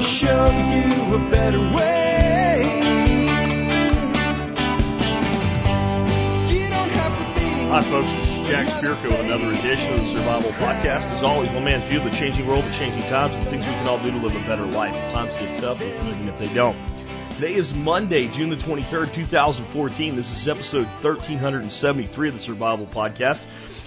show you a better way. Hi, folks. This is Jack Spirko with another edition of the Survival Podcast. As always, one man's view of the changing world, the changing times, and the things we can all do to live a better life. If times get tough, even if they don't. Today is Monday, June the 23rd, 2014. This is episode 1373 of the Survival Podcast.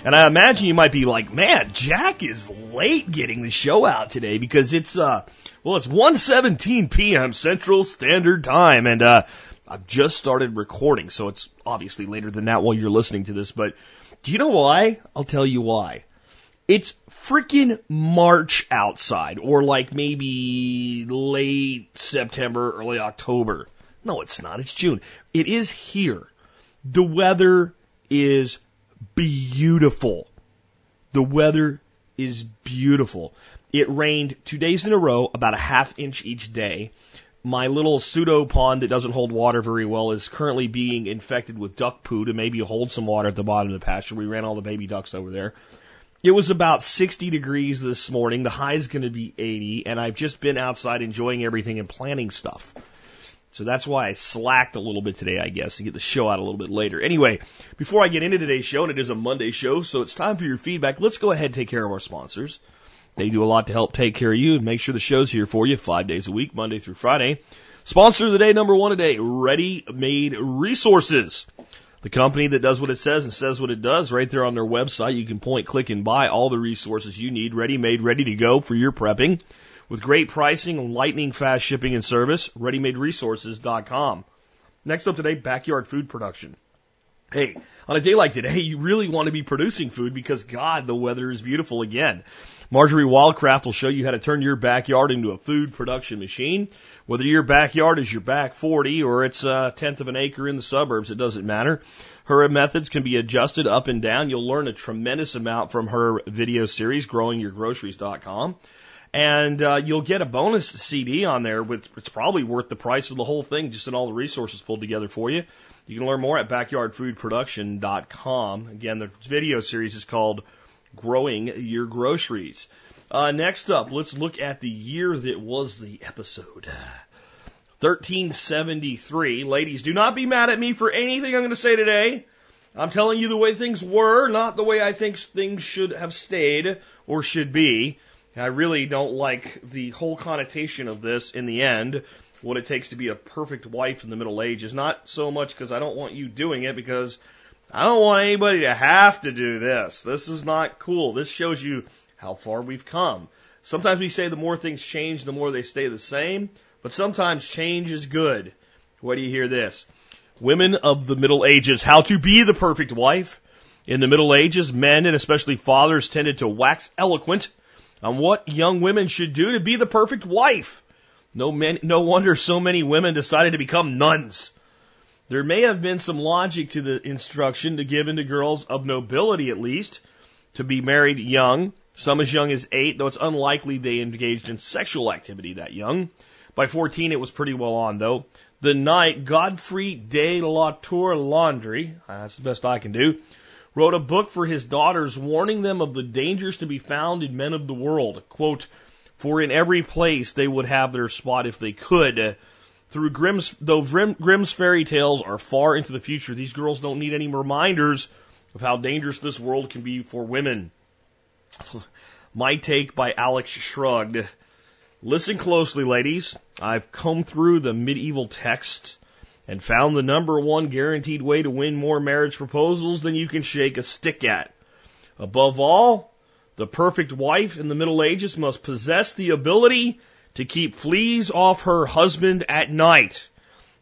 And I imagine you might be like, man, Jack is late getting the show out today because it's, uh, well, it's 1.17 p.m. Central Standard Time. And, uh, I've just started recording, so it's obviously later than that while you're listening to this. But do you know why? I'll tell you why. It's freaking March outside, or like maybe late September, early October. No, it's not. It's June. It is here. The weather is beautiful. The weather is beautiful. It rained two days in a row, about a half inch each day. My little pseudo pond that doesn't hold water very well is currently being infected with duck poo to maybe hold some water at the bottom of the pasture. We ran all the baby ducks over there. It was about 60 degrees this morning. The high is going to be 80, and I've just been outside enjoying everything and planning stuff. So that's why I slacked a little bit today, I guess, to get the show out a little bit later. Anyway, before I get into today's show, and it is a Monday show, so it's time for your feedback, let's go ahead and take care of our sponsors. They do a lot to help take care of you and make sure the show's here for you five days a week, Monday through Friday. Sponsor of the day, number one today, Ready Made Resources. The company that does what it says and says what it does right there on their website. You can point, click, and buy all the resources you need, ready made, ready to go for your prepping. With great pricing lightning fast shipping and service, readymaderesources.com. Next up today, backyard food production. Hey, on a day like today, you really want to be producing food because God, the weather is beautiful again. Marjorie Wildcraft will show you how to turn your backyard into a food production machine. Whether your backyard is your back 40 or it's a tenth of an acre in the suburbs, it doesn't matter. Her methods can be adjusted up and down. You'll learn a tremendous amount from her video series, growingyourgroceries.com. And uh, you'll get a bonus CD on there, with it's probably worth the price of the whole thing, just in all the resources pulled together for you. You can learn more at backyardfoodproduction.com. Again, the video series is called Growing Your Groceries. Uh, next up, let's look at the year that was the episode. 1373. Ladies, do not be mad at me for anything I'm going to say today. I'm telling you the way things were, not the way I think things should have stayed or should be. I really don't like the whole connotation of this in the end. What it takes to be a perfect wife in the Middle Ages. Not so much because I don't want you doing it, because I don't want anybody to have to do this. This is not cool. This shows you how far we've come. Sometimes we say the more things change, the more they stay the same, but sometimes change is good. What do you hear this? Women of the Middle Ages, how to be the perfect wife. In the Middle Ages, men and especially fathers tended to wax eloquent on what young women should do to be the perfect wife. No, men, no wonder so many women decided to become nuns. There may have been some logic to the instruction to given to girls of nobility at least to be married young, some as young as eight, though it's unlikely they engaged in sexual activity that young. By 14, it was pretty well on, though. The knight Godfrey de la Tour Landry, that's the best I can do, wrote a book for his daughters warning them of the dangers to be found in men of the world. Quote, for in every place they would have their spot if they could. Through Grimm's, though Grimm's fairy tales are far into the future, these girls don't need any reminders of how dangerous this world can be for women. My take by Alex Shrugged. Listen closely, ladies. I've combed through the medieval texts and found the number one guaranteed way to win more marriage proposals than you can shake a stick at. Above all, the perfect wife in the Middle Ages must possess the ability to keep fleas off her husband at night.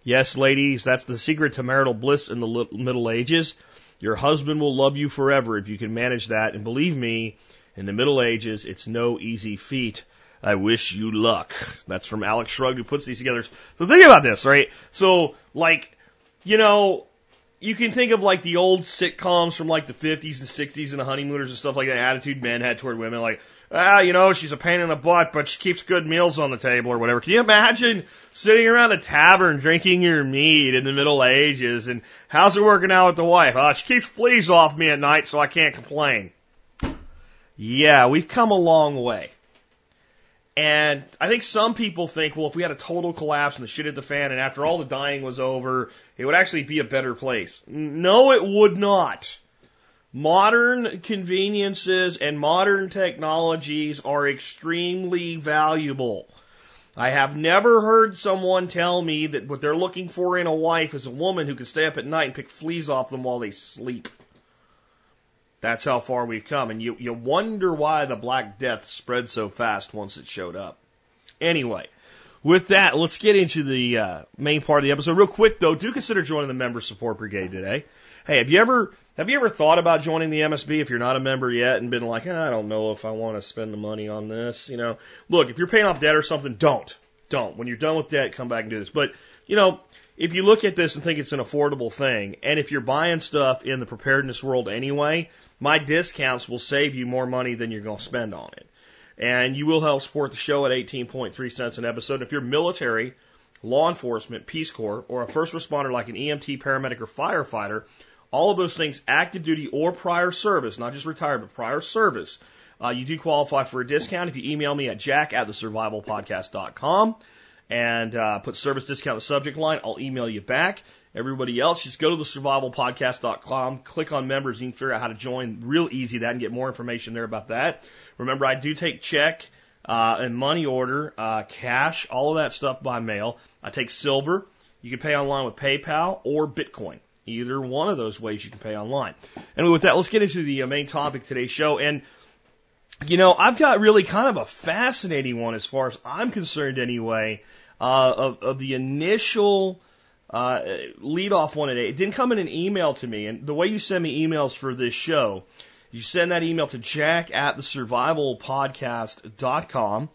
Yes, ladies, that's the secret to marital bliss in the Middle Ages. Your husband will love you forever if you can manage that. And believe me, in the Middle Ages, it's no easy feat. I wish you luck. That's from Alex Shrugged who puts these together. So think about this, right? So, like, you know, you can think of like the old sitcoms from like the 50s and 60s and the honeymooners and stuff like that attitude men had toward women, like, ah, you know, she's a pain in the butt, but she keeps good meals on the table or whatever. Can you imagine sitting around a tavern drinking your mead in the Middle Ages and how's it working out with the wife? Oh, she keeps fleas off me at night, so I can't complain. Yeah, we've come a long way. And I think some people think, well, if we had a total collapse and the shit hit the fan and after all the dying was over, it would actually be a better place. No, it would not. Modern conveniences and modern technologies are extremely valuable. I have never heard someone tell me that what they're looking for in a wife is a woman who can stay up at night and pick fleas off them while they sleep. That's how far we've come. And you, you wonder why the Black Death spread so fast once it showed up. Anyway, with that, let's get into the uh, main part of the episode. Real quick though, do consider joining the Member Support Brigade today. Hey, have you ever have you ever thought about joining the MSB if you're not a member yet and been like, eh, I don't know if I want to spend the money on this? You know, look, if you're paying off debt or something, don't, don't. When you're done with debt, come back and do this. But you know, if you look at this and think it's an affordable thing, and if you're buying stuff in the preparedness world anyway, my discounts will save you more money than you're going to spend on it. And you will help support the show at 18.3 cents an episode. If you're military, law enforcement, Peace Corps, or a first responder like an EMT, paramedic, or firefighter, all of those things, active duty or prior service, not just retired, but prior service, uh, you do qualify for a discount if you email me at jack at the survivalpodcast.com and uh, put service discount in the subject line. I'll email you back. Everybody else, just go to the survivalpodcast.com, click on members, and you can figure out how to join real easy that and get more information there about that. Remember, I do take check uh, and money order, uh, cash, all of that stuff by mail. I take silver. You can pay online with PayPal or Bitcoin. Either one of those ways you can pay online. And with that, let's get into the uh, main topic today's show. And, you know, I've got really kind of a fascinating one as far as I'm concerned anyway, uh, of, of the initial uh, lead off one today. It didn't come in an email to me. And the way you send me emails for this show, you send that email to jack at the survivalpodcast.com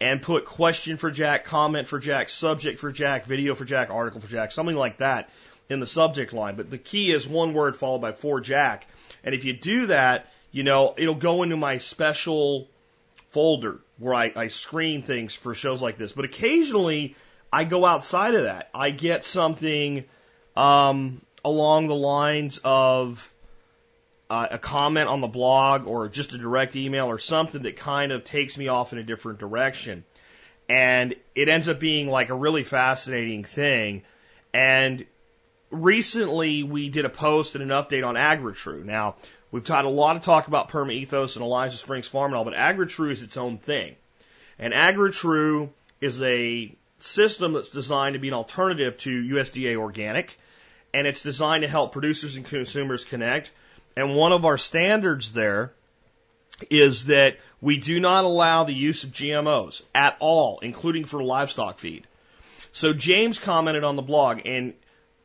and put question for Jack, comment for Jack, subject for Jack, video for Jack, article for Jack, something like that in the subject line. But the key is one word followed by for Jack. And if you do that, you know, it'll go into my special folder where I, I screen things for shows like this. But occasionally I go outside of that. I get something um, along the lines of uh, a comment on the blog or just a direct email or something that kind of takes me off in a different direction. And it ends up being like a really fascinating thing. And recently we did a post and an update on AgriTrue. Now, we've had a lot of talk about Perma Ethos and Elijah Springs Farm and all, but AgriTrue is its own thing. And AgriTrue is a system that's designed to be an alternative to USDA organic, and it's designed to help producers and consumers connect. And one of our standards there is that we do not allow the use of GMOs at all, including for livestock feed. So James commented on the blog, and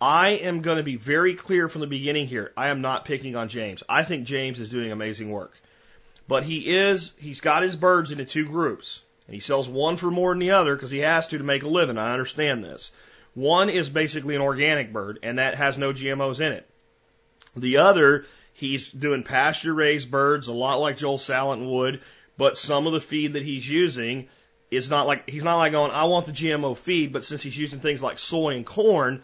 I am going to be very clear from the beginning here. I am not picking on James. I think James is doing amazing work. But he is, he's got his birds into two groups. And he sells one for more than the other because he has to to make a living. I understand this. One is basically an organic bird, and that has no GMOs in it. The other, he's doing pasture raised birds, a lot like Joel Salatin would, but some of the feed that he's using is not like, he's not like going, I want the GMO feed, but since he's using things like soy and corn,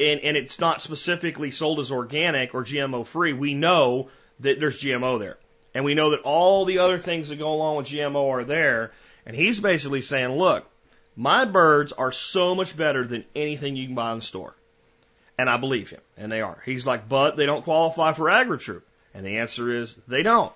and, and it's not specifically sold as organic or GMO free, we know that there's GMO there. And we know that all the other things that go along with GMO are there. And he's basically saying, look, my birds are so much better than anything you can buy in the store. And I believe him. And they are. He's like, but they don't qualify for AgriTrue. And the answer is they don't.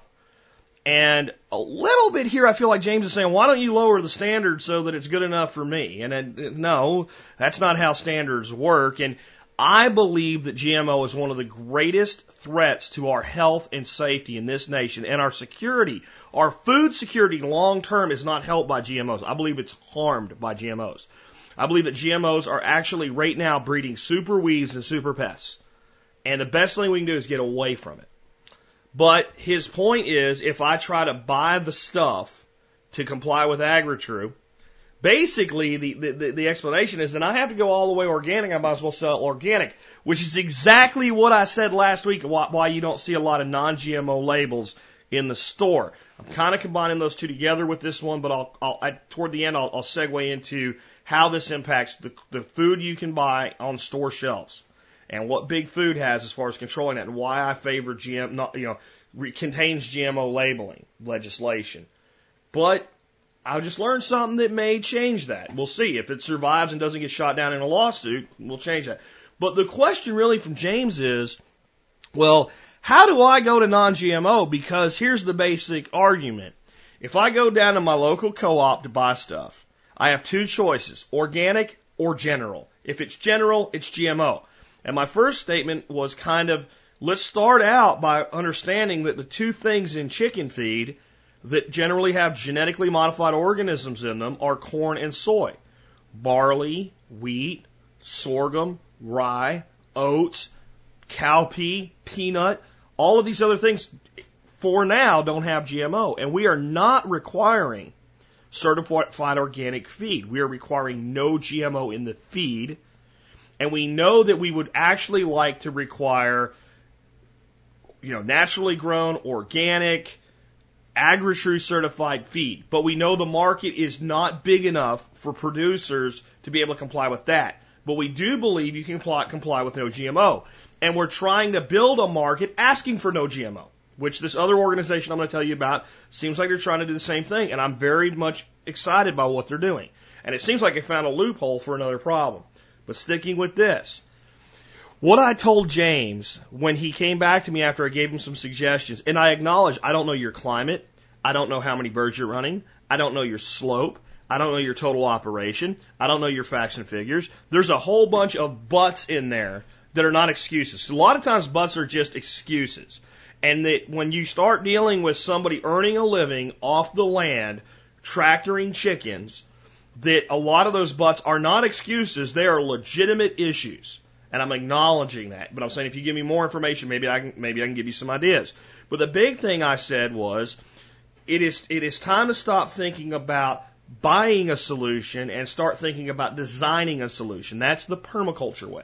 And a little bit here, I feel like James is saying, why don't you lower the standard so that it's good enough for me? And then, uh, no, that's not how standards work. And I believe that GMO is one of the greatest threats to our health and safety in this nation and our security. Our food security long term is not helped by GMOs. I believe it's harmed by GMOs. I believe that GMOs are actually right now breeding super weeds and super pests. And the best thing we can do is get away from it. But his point is if I try to buy the stuff to comply with AgriTrue, basically the, the, the explanation is then I have to go all the way organic, I might as well sell organic, which is exactly what I said last week why, why you don't see a lot of non-GMO labels in the store. I'm kind of combining those two together with this one, but I'll, I'll I, toward the end I'll, I'll segue into how this impacts the, the food you can buy on store shelves and what Big Food has as far as controlling that, and why I favor GM, not, you know, re- contains GMO labeling legislation. But I just learned something that may change that. We'll see. If it survives and doesn't get shot down in a lawsuit, we'll change that. But the question really from James is, well, how do I go to non-GMO? Because here's the basic argument. If I go down to my local co-op to buy stuff, I have two choices, organic or general. If it's general, it's GMO. And my first statement was kind of, let's start out by understanding that the two things in chicken feed that generally have genetically modified organisms in them are corn and soy. Barley, wheat, sorghum, rye, oats, cowpea, peanut, all of these other things for now don't have GMO. And we are not requiring certified organic feed. We are requiring no GMO in the feed. And we know that we would actually like to require, you know, naturally grown, organic, AgriTrue certified feed. But we know the market is not big enough for producers to be able to comply with that. But we do believe you can comply, comply with no GMO. And we're trying to build a market asking for no GMO, which this other organization I'm going to tell you about seems like they're trying to do the same thing. And I'm very much excited by what they're doing. And it seems like they found a loophole for another problem. But sticking with this, what I told James when he came back to me after I gave him some suggestions, and I acknowledge I don't know your climate, I don't know how many birds you're running, I don't know your slope, I don't know your total operation, I don't know your facts and figures. There's a whole bunch of buts in there that are not excuses. A lot of times buts are just excuses. And that when you start dealing with somebody earning a living off the land, tractoring chickens, that a lot of those buts are not excuses, they are legitimate issues. And I'm acknowledging that. But I'm saying if you give me more information, maybe I can maybe I can give you some ideas. But the big thing I said was it is it is time to stop thinking about buying a solution and start thinking about designing a solution. That's the permaculture way.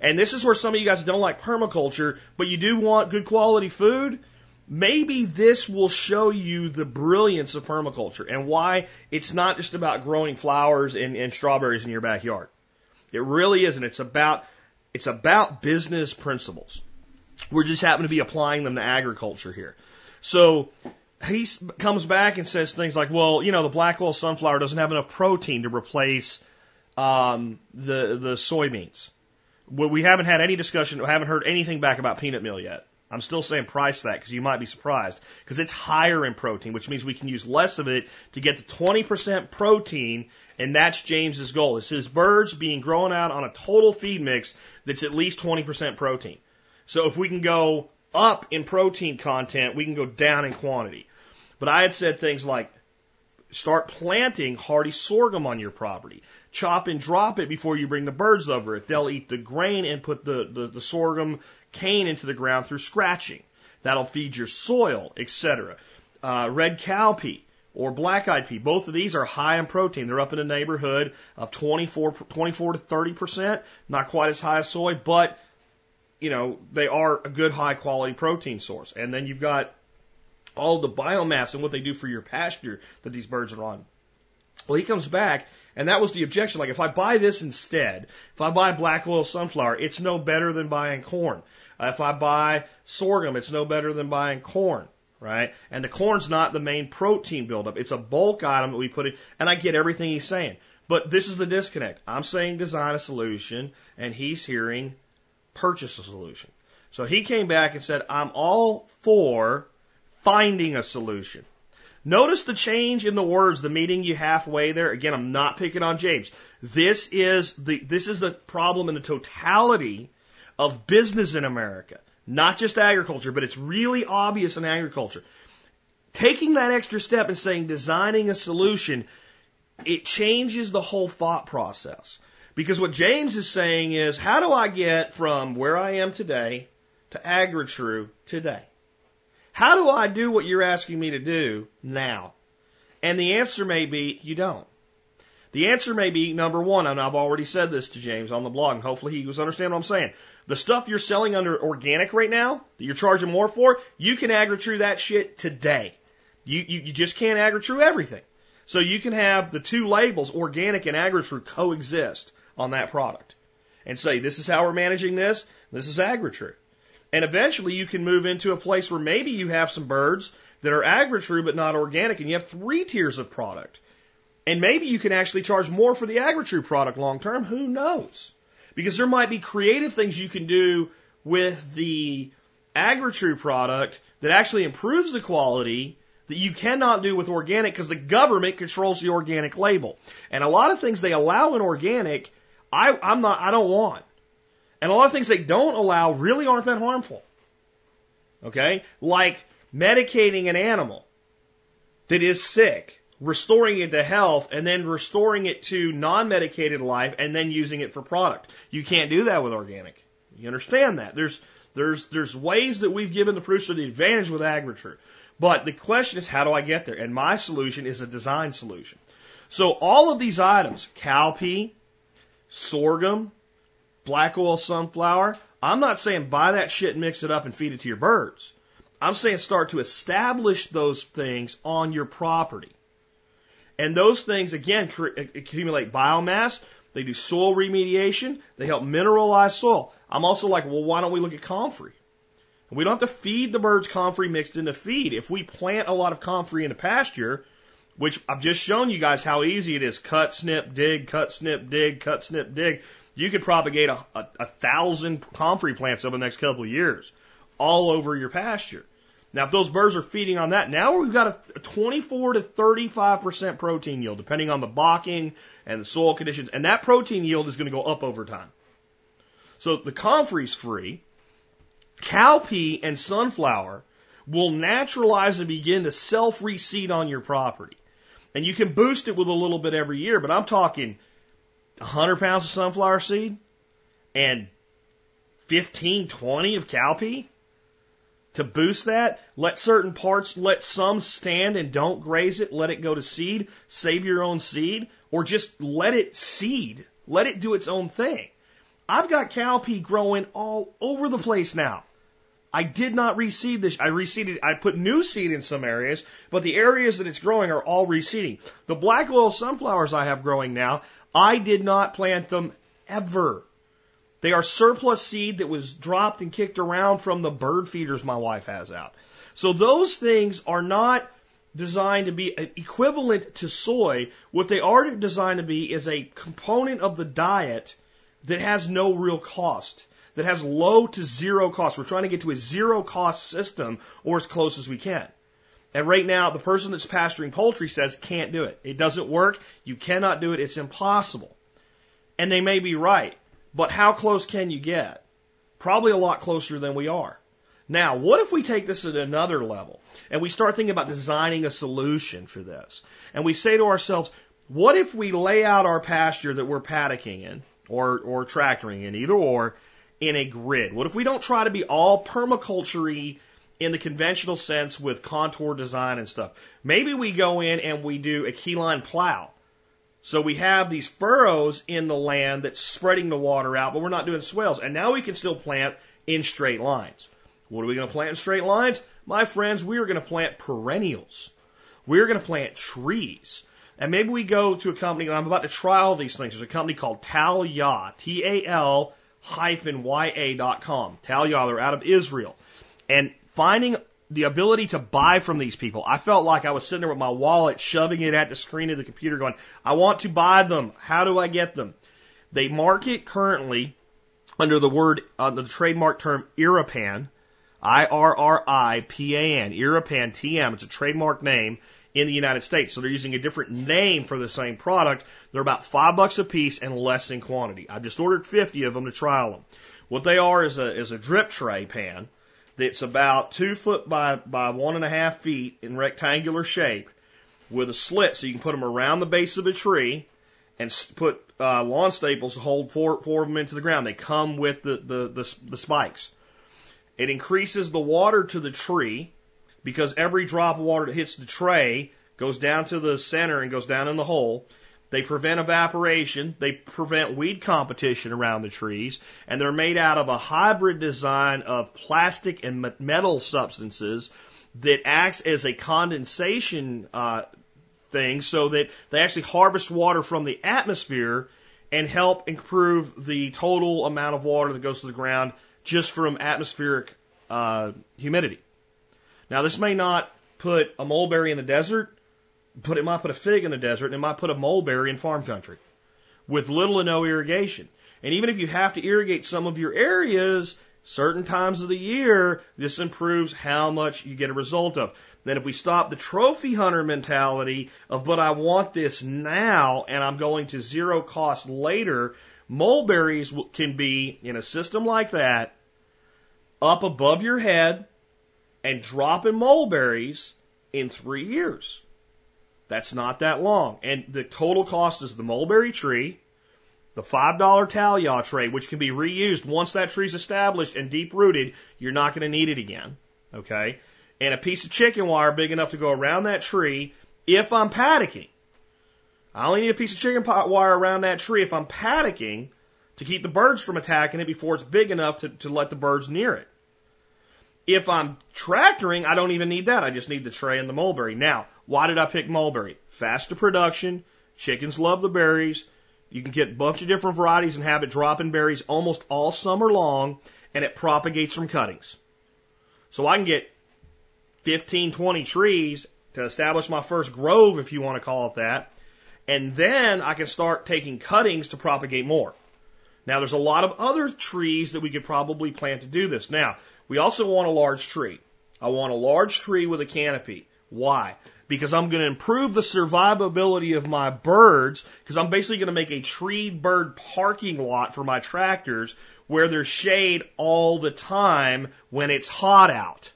And this is where some of you guys don't like permaculture, but you do want good quality food. Maybe this will show you the brilliance of permaculture and why it's not just about growing flowers and, and strawberries in your backyard. It really isn't. It's about it's about business principles. We're just happen to be applying them to agriculture here. So he comes back and says things like, "Well, you know, the black oil sunflower doesn't have enough protein to replace um, the the soybeans." We haven't had any discussion. We haven't heard anything back about peanut meal yet. I'm still saying price that because you might be surprised because it's higher in protein, which means we can use less of it to get to 20% protein, and that's James's goal. It's his birds being grown out on a total feed mix that's at least 20% protein. So if we can go up in protein content, we can go down in quantity. But I had said things like start planting hardy sorghum on your property. Chop and drop it before you bring the birds over it. They'll eat the grain and put the, the, the sorghum cane into the ground through scratching. That'll feed your soil, etc. Uh, red cowpea or black eyed pea. Both of these are high in protein. They're up in the neighborhood of 24, 24 to 30 percent. Not quite as high as soy, but you know they are a good high quality protein source. And then you've got all the biomass and what they do for your pasture that these birds are on. Well, he comes back and that was the objection. Like, if I buy this instead, if I buy black oil sunflower, it's no better than buying corn. Uh, if I buy sorghum, it's no better than buying corn, right? And the corn's not the main protein buildup. It's a bulk item that we put in. And I get everything he's saying. But this is the disconnect. I'm saying design a solution, and he's hearing purchase a solution. So he came back and said, I'm all for finding a solution. Notice the change in the words, the meeting you halfway there. Again, I'm not picking on James. This is the, this is a problem in the totality of business in America, not just agriculture, but it's really obvious in agriculture. Taking that extra step and saying designing a solution, it changes the whole thought process. Because what James is saying is, how do I get from where I am today to AgriTrue today? How do I do what you're asking me to do now? And the answer may be, you don't. The answer may be number one, and I've already said this to James on the blog, and hopefully he was understand what I'm saying. The stuff you're selling under organic right now that you're charging more for, you can agri-true that shit today. You, you, you just can't agri-true everything. So you can have the two labels, organic and agri-true, coexist on that product. And say, this is how we're managing this, this is agri-true. And eventually you can move into a place where maybe you have some birds that are agri-true but not organic, and you have three tiers of product. And maybe you can actually charge more for the AgriTrue product long term. Who knows? Because there might be creative things you can do with the AgriTrue product that actually improves the quality that you cannot do with organic because the government controls the organic label. And a lot of things they allow in organic, I, I'm not, I don't want. And a lot of things they don't allow really aren't that harmful. Okay? Like medicating an animal that is sick restoring it to health and then restoring it to non-medicated life and then using it for product. You can't do that with organic. You understand that? There's there's there's ways that we've given the producer the advantage with agriculture. But the question is how do I get there? And my solution is a design solution. So all of these items, cowpea, sorghum, black oil sunflower, I'm not saying buy that shit and mix it up and feed it to your birds. I'm saying start to establish those things on your property. And those things, again, accumulate biomass. They do soil remediation. They help mineralize soil. I'm also like, well, why don't we look at comfrey? We don't have to feed the birds comfrey mixed into feed. If we plant a lot of comfrey into pasture, which I've just shown you guys how easy it is cut, snip, dig, cut, snip, dig, cut, snip, dig. You could propagate a, a, a thousand comfrey plants over the next couple of years all over your pasture. Now, if those birds are feeding on that, now we've got a 24 to 35% protein yield, depending on the Bocking and the soil conditions. And that protein yield is going to go up over time. So the comfrey's free. Cowpea and sunflower will naturalize and begin to self reseed on your property. And you can boost it with a little bit every year, but I'm talking 100 pounds of sunflower seed and 15, 20 of cowpea to boost that. Let certain parts, let some stand and don't graze it. Let it go to seed. Save your own seed or just let it seed. Let it do its own thing. I've got cowpea growing all over the place now. I did not reseed this. I reseeded, I put new seed in some areas, but the areas that it's growing are all reseeding. The black oil sunflowers I have growing now, I did not plant them ever. They are surplus seed that was dropped and kicked around from the bird feeders my wife has out. So those things are not designed to be equivalent to soy. What they are designed to be is a component of the diet that has no real cost, that has low to zero cost. We're trying to get to a zero cost system or as close as we can. And right now, the person that's pasturing poultry says can't do it. It doesn't work. You cannot do it. It's impossible. And they may be right. But how close can you get? Probably a lot closer than we are. Now, what if we take this at another level and we start thinking about designing a solution for this? And we say to ourselves, what if we lay out our pasture that we're paddocking in or, or tractoring in, either or, in a grid? What if we don't try to be all permaculture in the conventional sense with contour design and stuff? Maybe we go in and we do a keyline plow so we have these furrows in the land that's spreading the water out, but we're not doing swales. And now we can still plant in straight lines. What are we going to plant in straight lines? My friends, we are going to plant perennials. We're going to plant trees. And maybe we go to a company, and I'm about to try all these things. There's a company called Talya, T-A-L hyphen Y-A dot com. Talya, they're out of Israel. And finding the ability to buy from these people. I felt like I was sitting there with my wallet, shoving it at the screen of the computer, going, I want to buy them. How do I get them? They market currently under the word, uh, the trademark term Irripan, I-R-R-I-P-A-N, Irripan TM. It's a trademark name in the United States. So they're using a different name for the same product. They're about five bucks a piece and less in quantity. I just ordered 50 of them to trial them. What they are is a, is a drip tray pan that's about two foot by, by one and a half feet in rectangular shape with a slit so you can put them around the base of a tree and put uh, lawn staples to hold four, four of them into the ground. They come with the, the, the, the spikes. It increases the water to the tree because every drop of water that hits the tray goes down to the center and goes down in the hole. They prevent evaporation. They prevent weed competition around the trees. And they're made out of a hybrid design of plastic and metal substances that acts as a condensation uh, thing so that they actually harvest water from the atmosphere and help improve the total amount of water that goes to the ground just from atmospheric uh, humidity. Now, this may not put a mulberry in the desert, but it might put a fig in the desert and it might put a mulberry in farm country with little or no irrigation. And even if you have to irrigate some of your areas, certain times of the year, this improves how much you get a result of. Then if we stop the trophy hunter mentality of, but I want this now and I'm going to zero cost later, mulberries can be in a system like that up above your head and dropping mulberries in three years. That's not that long. And the total cost is the mulberry tree, the $5 Talya tray, which can be reused once that tree's established and deep rooted. You're not going to need it again. Okay. And a piece of chicken wire big enough to go around that tree if I'm paddocking. I only need a piece of chicken wire around that tree if I'm paddocking to keep the birds from attacking it before it's big enough to, to let the birds near it. If I'm tractoring, I don't even need that. I just need the tray and the mulberry. Now, why did I pick mulberry? Faster production. Chickens love the berries. You can get a bunch of different varieties and have it dropping berries almost all summer long, and it propagates from cuttings. So I can get 15, 20 trees to establish my first grove, if you want to call it that, and then I can start taking cuttings to propagate more. Now, there's a lot of other trees that we could probably plant to do this. Now, we also want a large tree. I want a large tree with a canopy. Why? Because I'm going to improve the survivability of my birds because I'm basically going to make a tree bird parking lot for my tractors where there's shade all the time when it's hot out.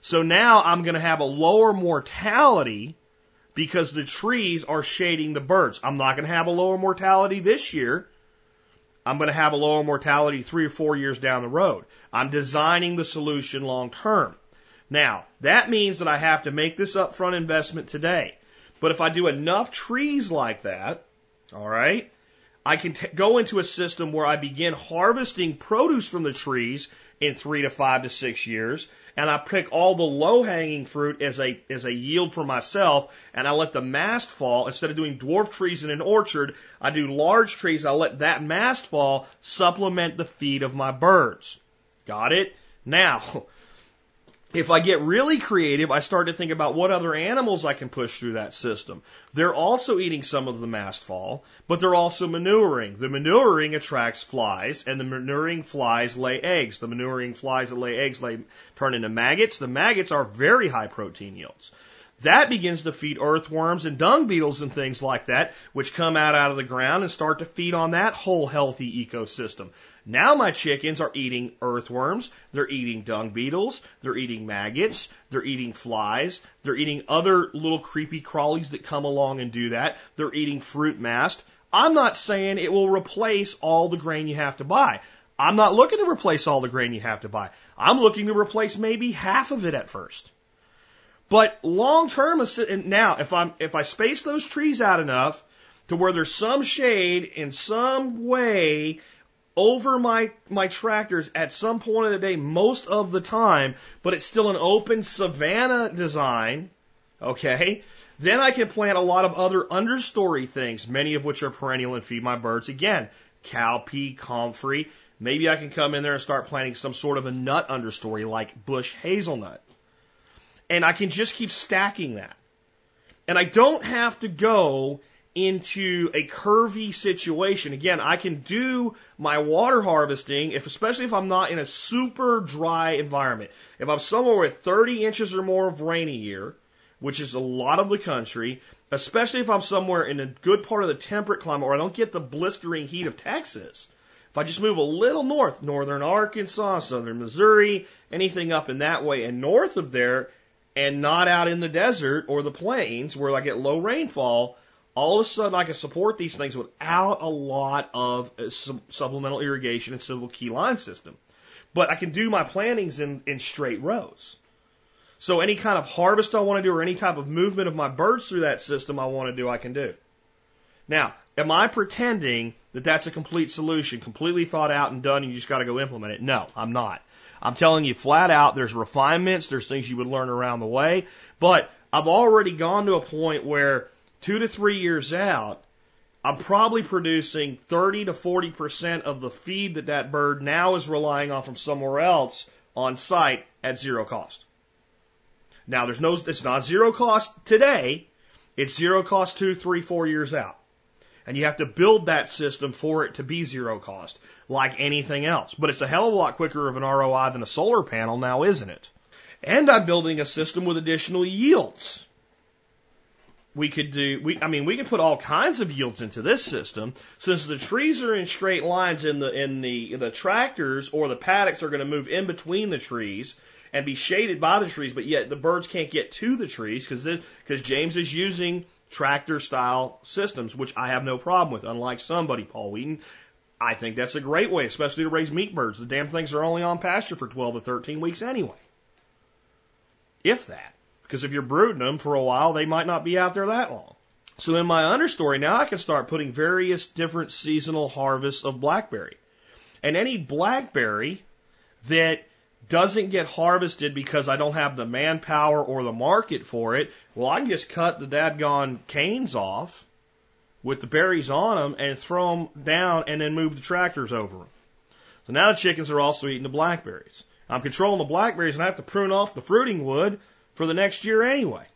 So now I'm going to have a lower mortality because the trees are shading the birds. I'm not going to have a lower mortality this year I'm going to have a lower mortality three or four years down the road. I'm designing the solution long term. Now, that means that I have to make this upfront investment today. But if I do enough trees like that, all right, I can t- go into a system where I begin harvesting produce from the trees in three to five to six years, and I pick all the low hanging fruit as a as a yield for myself, and I let the mast fall instead of doing dwarf trees in an orchard. I do large trees. I let that mast fall supplement the feed of my birds. Got it? Now, if I get really creative, I start to think about what other animals I can push through that system. They're also eating some of the mast fall, but they're also manuring. The manuring attracts flies, and the manuring flies lay eggs. The manuring flies that lay eggs lay, turn into maggots. The maggots are very high protein yields. That begins to feed earthworms and dung beetles and things like that, which come out out of the ground and start to feed on that whole healthy ecosystem. Now my chickens are eating earthworms, they're eating dung beetles, they're eating maggots, they're eating flies, they're eating other little creepy crawlies that come along and do that, they're eating fruit mast. I'm not saying it will replace all the grain you have to buy. I'm not looking to replace all the grain you have to buy. I'm looking to replace maybe half of it at first. But long term, now if I'm if I space those trees out enough to where there's some shade in some way over my, my tractors at some point of the day most of the time, but it's still an open savanna design, okay, then I can plant a lot of other understory things, many of which are perennial and feed my birds. Again, cowpea, comfrey. Maybe I can come in there and start planting some sort of a nut understory like bush hazelnut. And I can just keep stacking that. And I don't have to go into a curvy situation. Again, I can do my water harvesting if, especially if I'm not in a super dry environment. If I'm somewhere with 30 inches or more of rain a year, which is a lot of the country, especially if I'm somewhere in a good part of the temperate climate where I don't get the blistering heat of Texas. If I just move a little north, northern Arkansas, southern Missouri, anything up in that way, and north of there, and not out in the desert or the plains where I get low rainfall, all of a sudden I can support these things without a lot of uh, supplemental irrigation and civil key line system. But I can do my plantings in, in straight rows. So any kind of harvest I want to do or any type of movement of my birds through that system I want to do, I can do. Now, am I pretending that that's a complete solution, completely thought out and done, and you just got to go implement it? No, I'm not. I'm telling you flat out, there's refinements, there's things you would learn around the way, but I've already gone to a point where two to three years out, I'm probably producing 30 to 40% of the feed that that bird now is relying on from somewhere else on site at zero cost. Now there's no, it's not zero cost today. It's zero cost two, three, four years out. And you have to build that system for it to be zero cost, like anything else. But it's a hell of a lot quicker of an ROI than a solar panel now, isn't it? And I'm building a system with additional yields. We could do, we, I mean, we could put all kinds of yields into this system. Since the trees are in straight lines in the, in the, the tractors or the paddocks are going to move in between the trees and be shaded by the trees, but yet the birds can't get to the trees because because James is using tractor style systems, which I have no problem with, unlike somebody, Paul Wheaton. I think that's a great way, especially to raise meat birds. The damn things are only on pasture for 12 to 13 weeks anyway. If that. Because if you're brooding them for a while, they might not be out there that long. So in my understory, now I can start putting various different seasonal harvests of blackberry. And any blackberry that doesn't get harvested because I don't have the manpower or the market for it, well, I can just cut the dadgone canes off with the berries on them and throw them down and then move the tractors over them. So now the chickens are also eating the blackberries. I'm controlling the blackberries and I have to prune off the fruiting wood for the next year anyway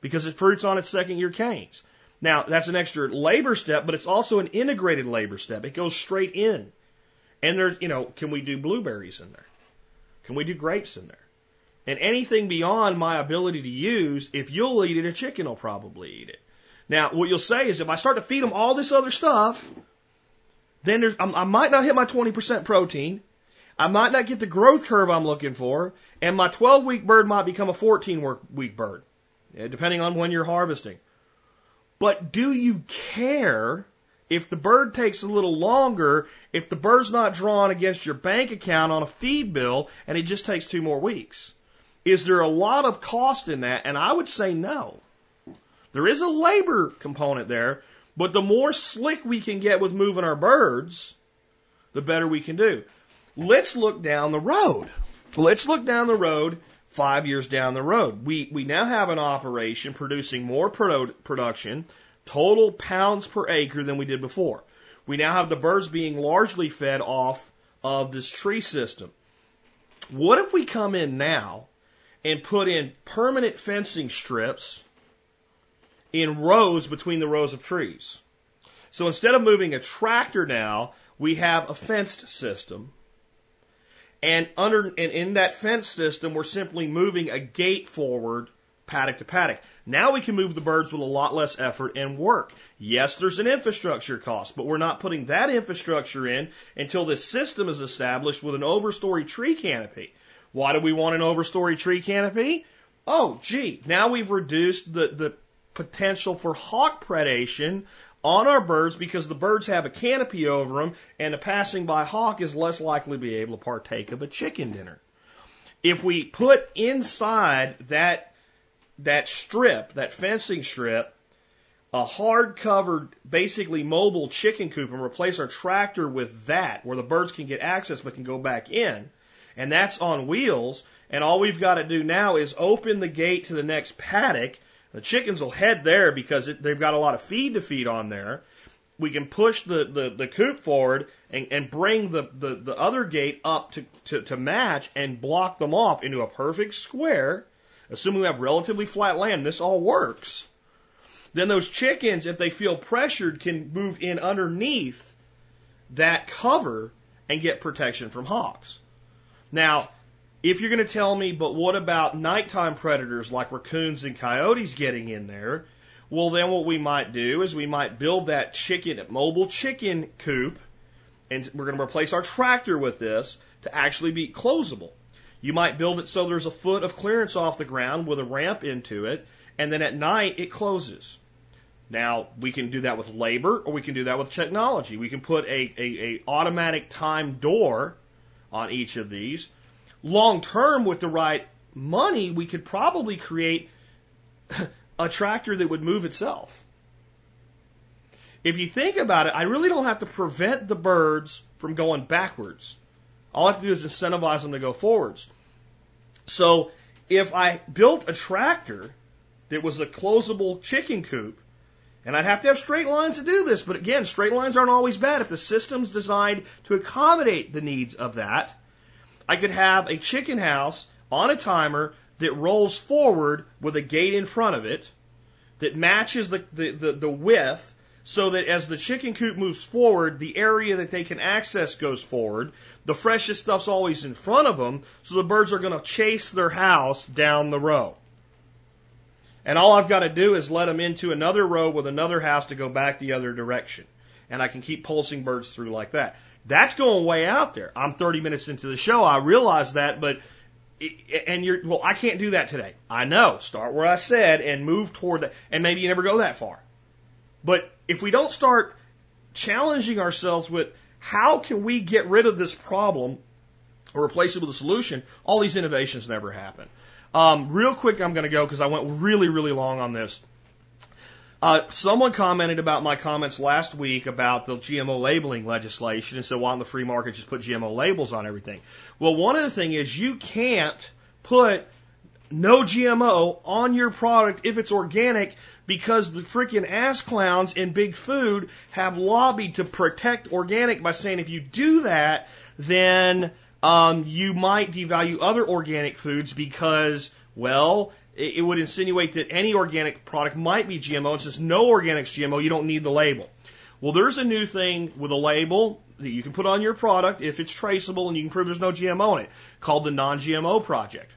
because it fruits on its second year canes. Now, that's an extra labor step, but it's also an integrated labor step. It goes straight in. And there's, you know, can we do blueberries in there? Can we do grapes in there? And anything beyond my ability to use, if you'll eat it, a chicken will probably eat it. Now, what you'll say is if I start to feed them all this other stuff, then there's, I might not hit my 20% protein. I might not get the growth curve I'm looking for. And my 12 week bird might become a 14 week bird, eh, depending on when you're harvesting. But do you care if the bird takes a little longer, if the bird's not drawn against your bank account on a feed bill and it just takes two more weeks? Is there a lot of cost in that? And I would say no. There is a labor component there, but the more slick we can get with moving our birds, the better we can do. Let's look down the road. Let's look down the road five years down the road. We, we now have an operation producing more produ- production total pounds per acre than we did before. We now have the birds being largely fed off of this tree system. What if we come in now and put in permanent fencing strips in rows between the rows of trees? So instead of moving a tractor now, we have a fenced system. And under and in that fence system, we're simply moving a gate forward paddock to paddock. Now we can move the birds with a lot less effort and work. Yes, there's an infrastructure cost, but we're not putting that infrastructure in until this system is established with an overstory tree canopy. Why do we want an overstory tree canopy? Oh, gee, now we've reduced the, the potential for hawk predation on our birds because the birds have a canopy over them and a passing by hawk is less likely to be able to partake of a chicken dinner. If we put inside that that strip, that fencing strip, a hard covered, basically mobile chicken coop and replace our tractor with that, where the birds can get access but can go back in. And that's on wheels. And all we've got to do now is open the gate to the next paddock. The chickens will head there because it, they've got a lot of feed to feed on there. We can push the, the, the coop forward and, and bring the, the, the other gate up to, to, to match and block them off into a perfect square assuming we have relatively flat land, this all works. Then those chickens, if they feel pressured, can move in underneath that cover and get protection from hawks. Now, if you're going to tell me, but what about nighttime predators like raccoons and coyotes getting in there? Well, then what we might do is we might build that chicken, mobile chicken coop, and we're going to replace our tractor with this to actually be closable. You might build it so there's a foot of clearance off the ground with a ramp into it, and then at night it closes. Now we can do that with labor, or we can do that with technology. We can put a, a, a automatic time door on each of these. Long term, with the right money, we could probably create a tractor that would move itself. If you think about it, I really don't have to prevent the birds from going backwards. All I have to do is incentivize them to go forwards. So if I built a tractor that was a closable chicken coop, and I'd have to have straight lines to do this, but again, straight lines aren't always bad. If the system's designed to accommodate the needs of that, I could have a chicken house on a timer that rolls forward with a gate in front of it that matches the, the, the, the width so that as the chicken coop moves forward, the area that they can access goes forward. The freshest stuff's always in front of them, so the birds are going to chase their house down the row. And all I've got to do is let them into another row with another house to go back the other direction. And I can keep pulsing birds through like that. That's going way out there. I'm 30 minutes into the show. I realize that, but and you're well, I can't do that today. I know. Start where I said and move toward that, and maybe you never go that far. But if we don't start challenging ourselves with how can we get rid of this problem or replace it with a solution, all these innovations never happen. Um, real quick, I'm going to go because I went really, really long on this. Uh, someone commented about my comments last week about the GMO labeling legislation and said, why don't the free market just put GMO labels on everything? Well, one of the things is you can't put no GMO on your product if it's organic because the freaking ass clowns in big food have lobbied to protect organic by saying if you do that, then um, you might devalue other organic foods because, well, it, it would insinuate that any organic product might be GMO. And since no organic's GMO, you don't need the label. Well, there's a new thing with a label that you can put on your product if it's traceable and you can prove there's no GMO in it called the non-GMO project.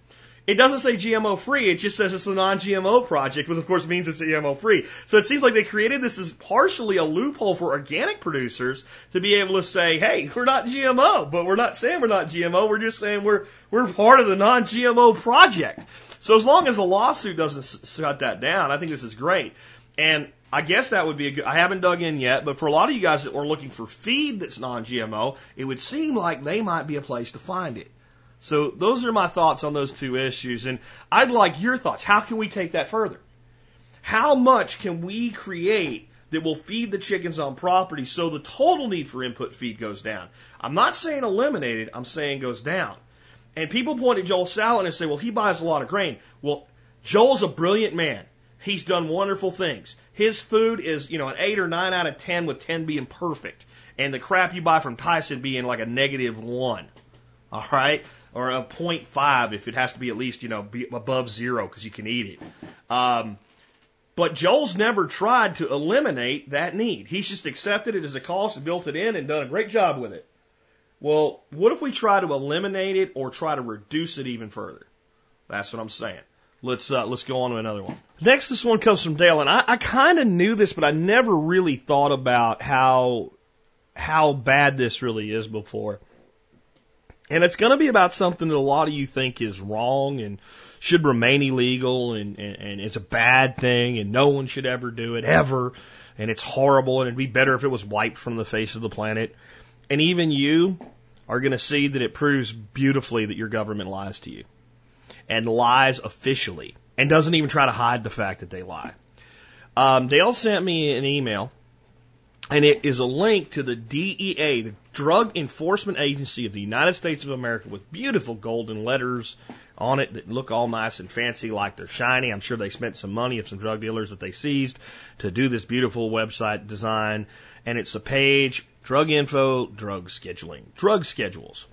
It doesn't say GMO free, it just says it's a non-GMO project, which of course means it's GMO free. So it seems like they created this as partially a loophole for organic producers to be able to say, hey, we're not GMO, but we're not saying we're not GMO, we're just saying we're, we're part of the non-GMO project. So as long as the lawsuit doesn't shut that down, I think this is great. And I guess that would be a good, I haven't dug in yet, but for a lot of you guys that were looking for feed that's non-GMO, it would seem like they might be a place to find it. So those are my thoughts on those two issues. And I'd like your thoughts. How can we take that further? How much can we create that will feed the chickens on property so the total need for input feed goes down? I'm not saying eliminated, I'm saying goes down. And people point at Joel Salatin and say, well, he buys a lot of grain. Well, Joel's a brilliant man. He's done wonderful things. His food is, you know, an 8 or 9 out of 10 with 10 being perfect. And the crap you buy from Tyson being like a negative 1. All right? Or a 0.5 if it has to be at least, you know, be above zero because you can eat it. Um, but Joel's never tried to eliminate that need. He's just accepted it as a cost and built it in and done a great job with it. Well, what if we try to eliminate it or try to reduce it even further? That's what I'm saying. Let's uh, let's go on to another one. Next, this one comes from Dale, and I, I kind of knew this, but I never really thought about how how bad this really is before. And it's going to be about something that a lot of you think is wrong and should remain illegal, and, and, and it's a bad thing, and no one should ever do it ever, and it's horrible, and it'd be better if it was wiped from the face of the planet. And even you are going to see that it proves beautifully that your government lies to you and lies officially and doesn't even try to hide the fact that they lie. Um, Dale sent me an email and it is a link to the DEA, the Drug Enforcement Agency of the United States of America, with beautiful golden letters on it that look all nice and fancy like they're shiny. I'm sure they spent some money of some drug dealers that they seized to do this beautiful website design. And it's a page, drug info, drug scheduling, drug schedules.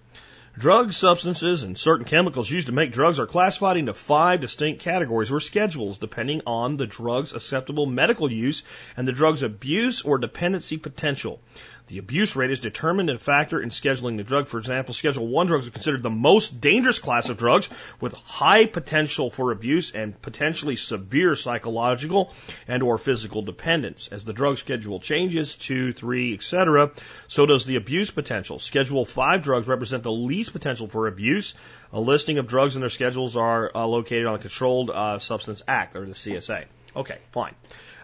Drugs, substances, and certain chemicals used to make drugs are classified into five distinct categories or schedules depending on the drug's acceptable medical use and the drug's abuse or dependency potential. The abuse rate is determined and factor in scheduling the drug. For example, Schedule 1 drugs are considered the most dangerous class of drugs with high potential for abuse and potentially severe psychological and or physical dependence. As the drug schedule changes, 2, 3, etc., so does the abuse potential. Schedule 5 drugs represent the least potential for abuse. A listing of drugs and their schedules are uh, located on the Controlled uh, Substance Act, or the CSA. Okay, fine.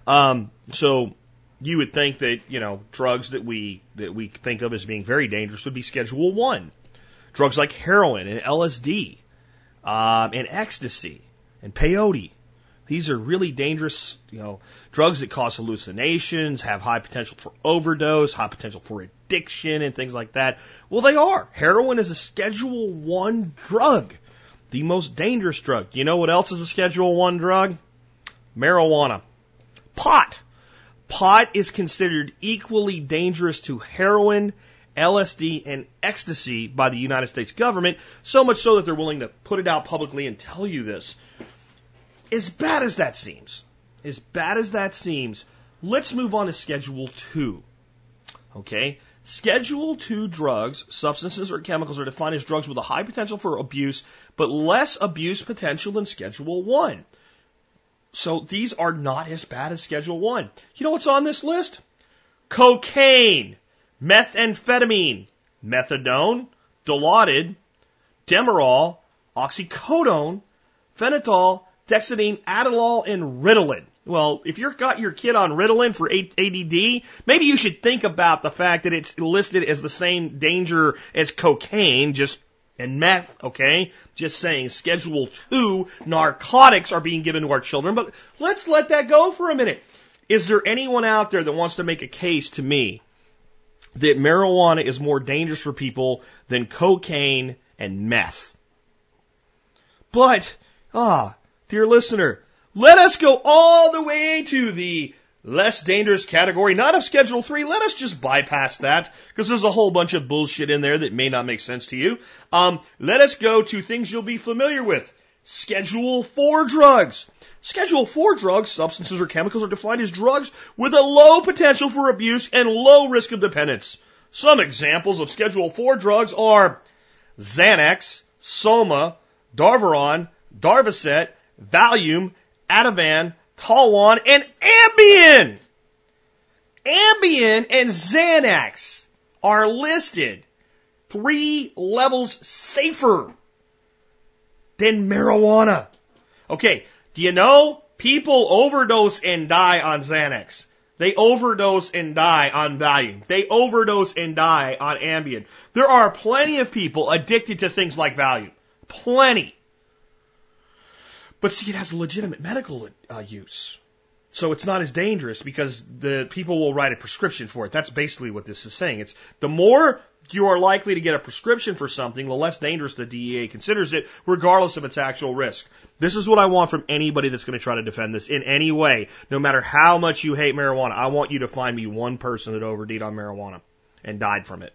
Um, so you would think that you know drugs that we that we think of as being very dangerous would be Schedule One. Drugs like heroin and LSD um, and ecstasy and peyote. These are really dangerous, you know, drugs that cause hallucinations, have high potential for overdose, high potential for addiction, and things like that. Well, they are. Heroin is a Schedule One drug, the most dangerous drug. You know what else is a Schedule One drug? Marijuana, pot Pot is considered equally dangerous to heroin, LSD, and ecstasy by the United States government, so much so that they're willing to put it out publicly and tell you this. As bad as that seems, as bad as that seems, let's move on to Schedule 2. Okay? Schedule 2 drugs, substances or chemicals are defined as drugs with a high potential for abuse, but less abuse potential than Schedule 1. So these are not as bad as Schedule 1. You know what's on this list? Cocaine, methamphetamine, methadone, Dilaudid, Demerol, oxycodone, fentanyl, dexedrine, Adderall, and Ritalin. Well, if you've got your kid on Ritalin for ADD, maybe you should think about the fact that it's listed as the same danger as cocaine, just and meth, okay? Just saying, Schedule 2 narcotics are being given to our children, but let's let that go for a minute. Is there anyone out there that wants to make a case to me that marijuana is more dangerous for people than cocaine and meth? But, ah, dear listener, let us go all the way to the less dangerous category, not of Schedule 3. Let us just bypass that because there's a whole bunch of bullshit in there that may not make sense to you. Um, let us go to things you'll be familiar with. Schedule 4 drugs. Schedule 4 drugs, substances or chemicals are defined as drugs with a low potential for abuse and low risk of dependence. Some examples of Schedule 4 drugs are Xanax, Soma, Darvon, Darvocet, Valium, Ativan, Talwin, and Ambien. Ambien and Xanax are listed three levels safer than marijuana. Okay, do you know people overdose and die on Xanax? They overdose and die on Valium. They overdose and die on Ambien. There are plenty of people addicted to things like Valium. Plenty. But see, it has a legitimate medical uh, use. So it's not as dangerous because the people will write a prescription for it. That's basically what this is saying. It's the more you are likely to get a prescription for something, the less dangerous the DEA considers it, regardless of its actual risk. This is what I want from anybody that's going to try to defend this in any way, no matter how much you hate marijuana. I want you to find me one person that OD'd on marijuana and died from it.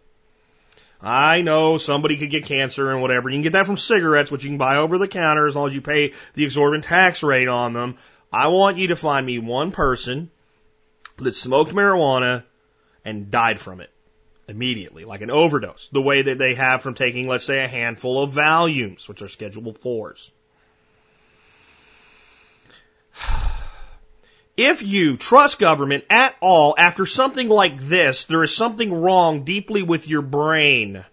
I know somebody could get cancer and whatever. You can get that from cigarettes, which you can buy over the counter as long as you pay the exorbitant tax rate on them. I want you to find me one person that smoked marijuana and died from it immediately, like an overdose, the way that they have from taking, let's say, a handful of Valiums, which are Schedule fours. If you trust government at all after something like this, there is something wrong deeply with your brain.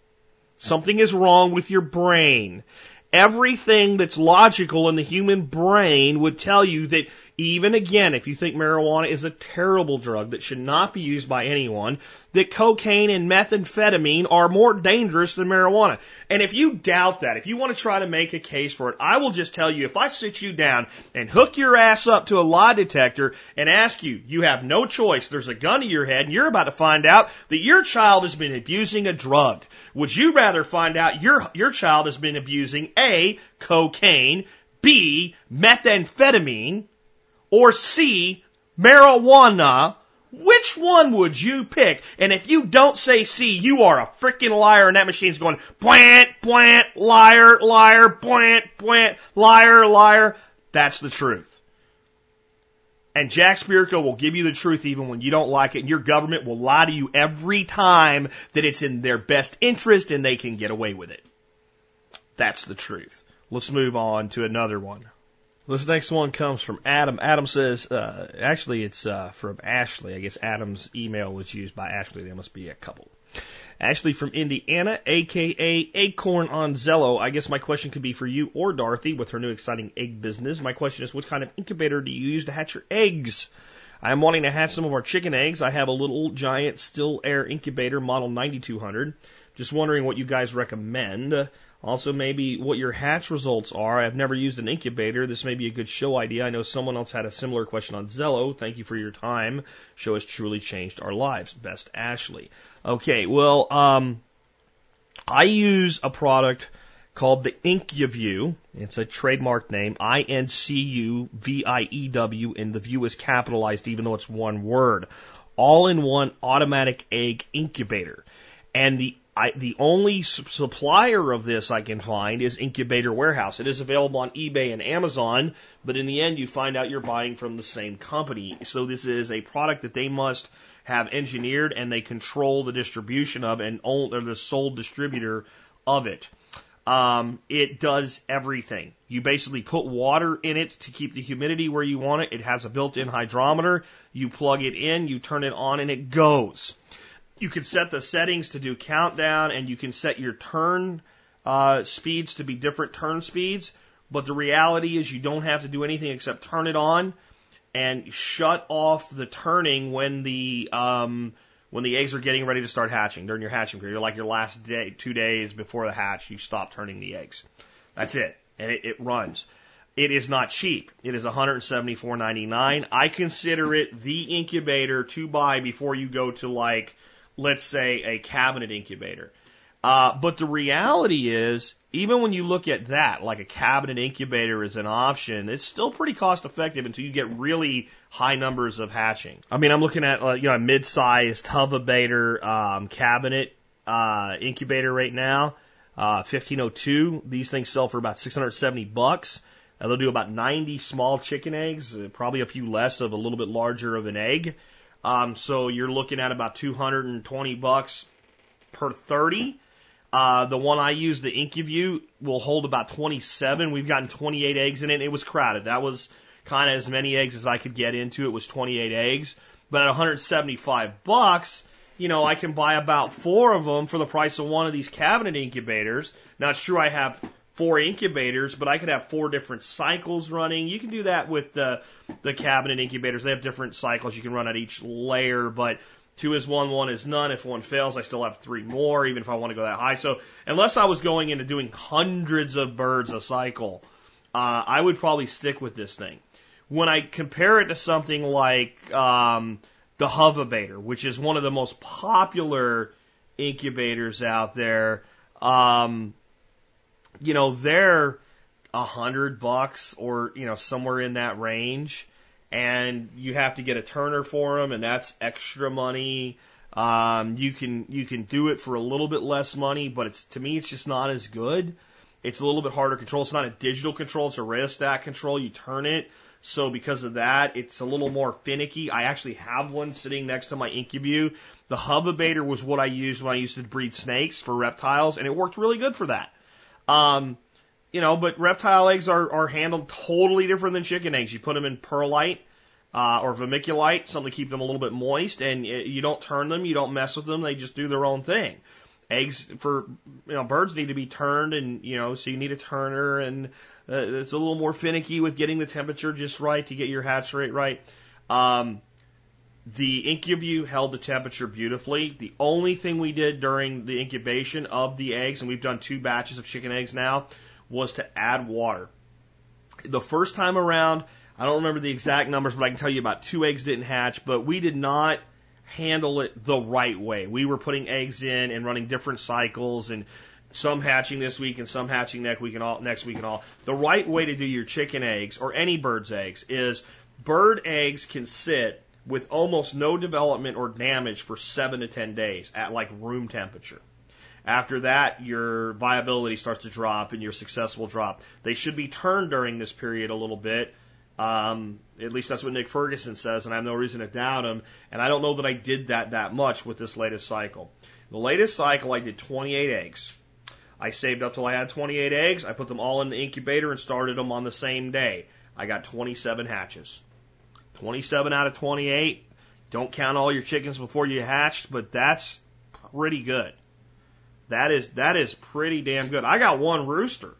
Something is wrong with your brain. Everything that's logical in the human brain would tell you that even again, if you think marijuana is a terrible drug that should not be used by anyone, that cocaine and methamphetamine are more dangerous than marijuana. And if you doubt that, if you want to try to make a case for it, I will just tell you if I sit you down and hook your ass up to a lie detector and ask you, you have no choice, there's a gun to your head and you're about to find out that your child has been abusing a drug. Would you rather find out your, your child has been abusing A, cocaine, B, methamphetamine, or C, marijuana, which one would you pick? And if you don't say C, you are a freaking liar and that machine's going plant, plant, liar, liar, plant, plant, liar, liar. That's the truth. And Jack Spirko will give you the truth even when you don't like it, and your government will lie to you every time that it's in their best interest and they can get away with it. That's the truth. Let's move on to another one. This next one comes from Adam. Adam says, uh, actually, it's uh, from Ashley. I guess Adam's email was used by Ashley. There must be a couple. Ashley from Indiana, aka Acorn on Zello. I guess my question could be for you or Dorothy with her new exciting egg business. My question is, what kind of incubator do you use to hatch your eggs? I'm wanting to hatch some of our chicken eggs. I have a little giant still air incubator model 9200. Just wondering what you guys recommend. Also, maybe what your hatch results are. I've never used an incubator. This may be a good show idea. I know someone else had a similar question on Zello. Thank you for your time. Show has truly changed our lives. Best Ashley. Okay, well, um, I use a product called the IncuView. It's a trademark name, I-N-C-U-V-I-E-W, and the view is capitalized even though it's one word. All in one automatic egg incubator. And the I, the only supplier of this I can find is Incubator Warehouse. It is available on eBay and Amazon, but in the end, you find out you're buying from the same company. So this is a product that they must have engineered and they control the distribution of and own, or the sole distributor of it. Um, it does everything. You basically put water in it to keep the humidity where you want it. It has a built-in hydrometer. You plug it in, you turn it on, and it goes. You can set the settings to do countdown, and you can set your turn uh, speeds to be different turn speeds. But the reality is, you don't have to do anything except turn it on and shut off the turning when the um, when the eggs are getting ready to start hatching during your hatching period, like your last day, two days before the hatch, you stop turning the eggs. That's it, and it, it runs. It is not cheap. It is $174.99. I consider it the incubator to buy before you go to like, let's say, a cabinet incubator. Uh, but the reality is, even when you look at that, like a cabinet incubator is an option, it's still pretty cost effective until you get really high numbers of hatching. I mean, I'm looking at uh, you know a mid-sized Hovabator um, cabinet uh, incubator right now, uh, 1502. These things sell for about 670 bucks. Uh, they'll do about 90 small chicken eggs, uh, probably a few less of a little bit larger of an egg. Um, so you're looking at about 220 bucks per 30. Uh, the one I use, the IncuView, will hold about 27. We've gotten 28 eggs in it. It was crowded. That was kind of as many eggs as I could get into. It was 28 eggs. But at 175 bucks, you know, I can buy about four of them for the price of one of these cabinet incubators. Not sure I have four incubators, but I could have four different cycles running. You can do that with the the cabinet incubators. They have different cycles you can run at each layer, but Two is one, one is none. If one fails, I still have three more, even if I want to go that high. So unless I was going into doing hundreds of birds a cycle, uh, I would probably stick with this thing. When I compare it to something like um, the Hovabator, which is one of the most popular incubators out there, um, you know, they're a hundred bucks or you know somewhere in that range and you have to get a turner for them, and that's extra money. Um, you can you can do it for a little bit less money, but it's to me it's just not as good. It's a little bit harder control. It's not a digital control; it's a rheostat control. You turn it, so because of that, it's a little more finicky. I actually have one sitting next to my IncuView. The Hovabator was what I used when I used to breed snakes for reptiles, and it worked really good for that. Um, you know, but reptile eggs are, are handled totally different than chicken eggs. You put them in perlite uh, or vermiculite, something to keep them a little bit moist, and you don't turn them, you don't mess with them, they just do their own thing. Eggs for you know birds need to be turned, and you know so you need a turner, and uh, it's a little more finicky with getting the temperature just right to get your hatch rate right. Um, the IncuView held the temperature beautifully. The only thing we did during the incubation of the eggs, and we've done two batches of chicken eggs now, was to add water. The first time around, I don't remember the exact numbers, but I can tell you about two eggs didn't hatch, but we did not handle it the right way. We were putting eggs in and running different cycles and some hatching this week and some hatching next week and all next week and all. The right way to do your chicken eggs or any bird's eggs is bird eggs can sit with almost no development or damage for seven to ten days at like room temperature. After that, your viability starts to drop and your success will drop. They should be turned during this period a little bit. Um, at least that's what Nick Ferguson says, and I have no reason to doubt him. And I don't know that I did that that much with this latest cycle. The latest cycle, I did 28 eggs. I saved up till I had 28 eggs. I put them all in the incubator and started them on the same day. I got 27 hatches. 27 out of 28. Don't count all your chickens before you hatched, but that's pretty good. That is that is pretty damn good. I got one rooster.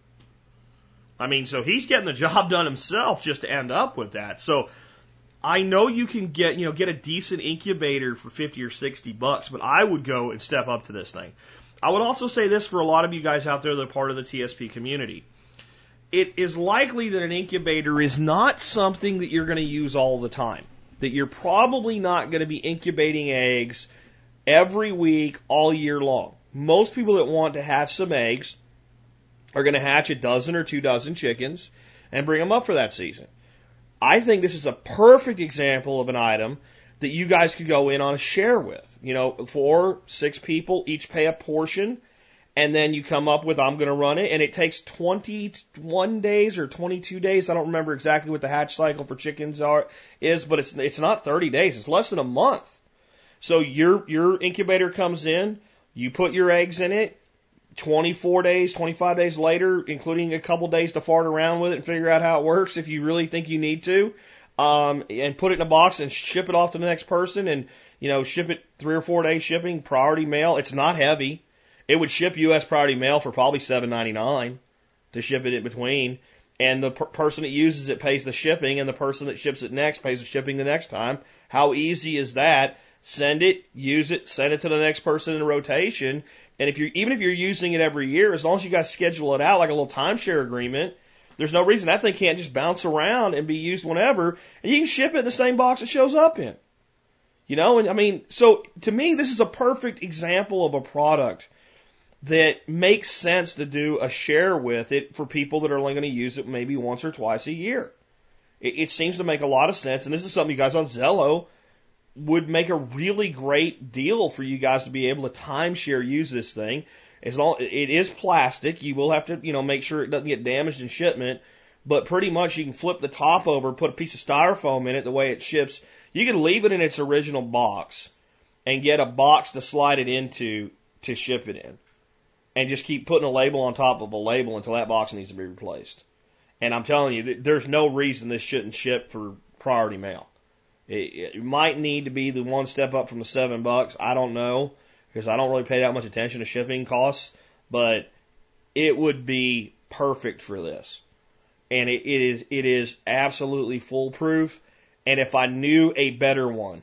I mean, so he's getting the job done himself just to end up with that. So I know you can get, you know, get a decent incubator for 50 or 60 bucks, but I would go and step up to this thing. I would also say this for a lot of you guys out there that are part of the TSP community. It is likely that an incubator is not something that you're going to use all the time. That you're probably not going to be incubating eggs every week all year long. Most people that want to hatch some eggs are going to hatch a dozen or two dozen chickens and bring them up for that season. I think this is a perfect example of an item that you guys could go in on a share with. You know, four, six people each pay a portion and then you come up with I'm going to run it, and it takes 21 days or 22 days. I don't remember exactly what the hatch cycle for chickens are is, but it's it's not 30 days. It's less than a month. So your your incubator comes in, you put your eggs in it. 24 days, 25 days later, including a couple days to fart around with it and figure out how it works if you really think you need to, um, and put it in a box and ship it off to the next person and, you know, ship it three or four days shipping, priority mail. It's not heavy. It would ship U.S. priority mail for probably seven ninety nine to ship it in between, and the per- person that uses it pays the shipping, and the person that ships it next pays the shipping the next time. How easy is that? Send it, use it, send it to the next person in rotation, and if you're even if you're using it every year, as long as you guys schedule it out like a little timeshare agreement, there's no reason that thing can't just bounce around and be used whenever, and you can ship it in the same box it shows up in. You know, and I mean, so to me, this is a perfect example of a product that makes sense to do a share with it for people that are only going to use it maybe once or twice a year. It, it seems to make a lot of sense, and this is something you guys on Zello would make a really great deal for you guys to be able to timeshare use this thing. As long it is plastic, you will have to you know make sure it doesn't get damaged in shipment. But pretty much you can flip the top over, put a piece of styrofoam in it the way it ships. You can leave it in its original box and get a box to slide it into to ship it in and just keep putting a label on top of a label until that box needs to be replaced. And I'm telling you, there's no reason this shouldn't ship for priority mail. It, it might need to be the one step up from the seven bucks. I don't know because I don't really pay that much attention to shipping costs, but it would be perfect for this. And it, it is, it is absolutely foolproof. And if I knew a better one,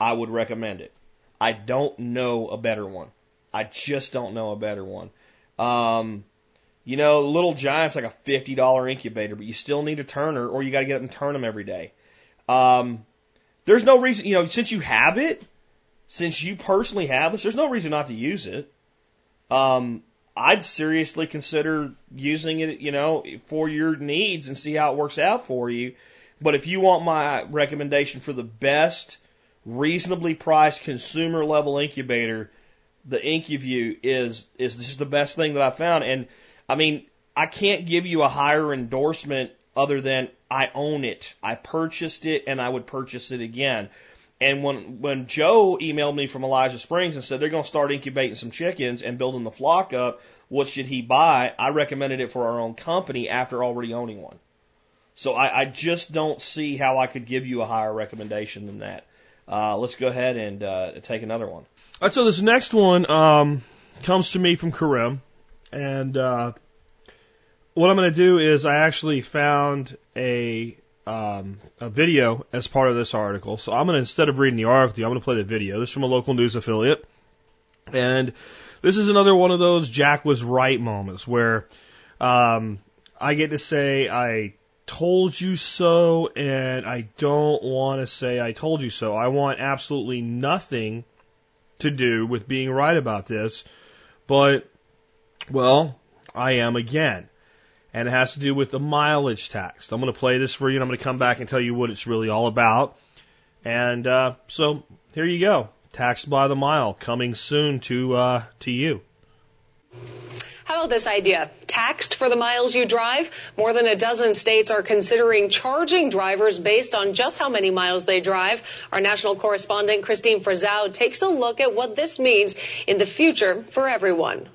I would recommend it. I don't know a better one. I just don't know a better one. Um, you know, Little Giant's like a fifty dollar incubator, but you still need a turner, or you got to get up and turn them every day. Um, there's no reason, you know, since you have it, since you personally have this, there's no reason not to use it. Um, I'd seriously consider using it, you know, for your needs and see how it works out for you. But if you want my recommendation for the best, reasonably priced consumer level incubator, the IncuView is is just the best thing that I found. And I mean, I can't give you a higher endorsement other than I own it. I purchased it and I would purchase it again. And when when Joe emailed me from Elijah Springs and said they're going to start incubating some chickens and building the flock up, what should he buy? I recommended it for our own company after already owning one. So I, I just don't see how I could give you a higher recommendation than that. Uh, let's go ahead and uh, take another one. All right, so this next one um, comes to me from Karim, and uh, what I'm going to do is I actually found a um, a video as part of this article. So I'm going to instead of reading the article, I'm going to play the video. This is from a local news affiliate, and this is another one of those Jack was right moments where um, I get to say I told you so, and I don't want to say I told you so. I want absolutely nothing to do with being right about this, but, well, I am again. And it has to do with the mileage tax. I'm going to play this for you and I'm going to come back and tell you what it's really all about. And, uh, so here you go. Taxed by the mile coming soon to, uh, to you. How about this idea? Taxed for the miles you drive? More than a dozen states are considering charging drivers based on just how many miles they drive. Our national correspondent Kristine Frazao takes a look at what this means in the future for everyone.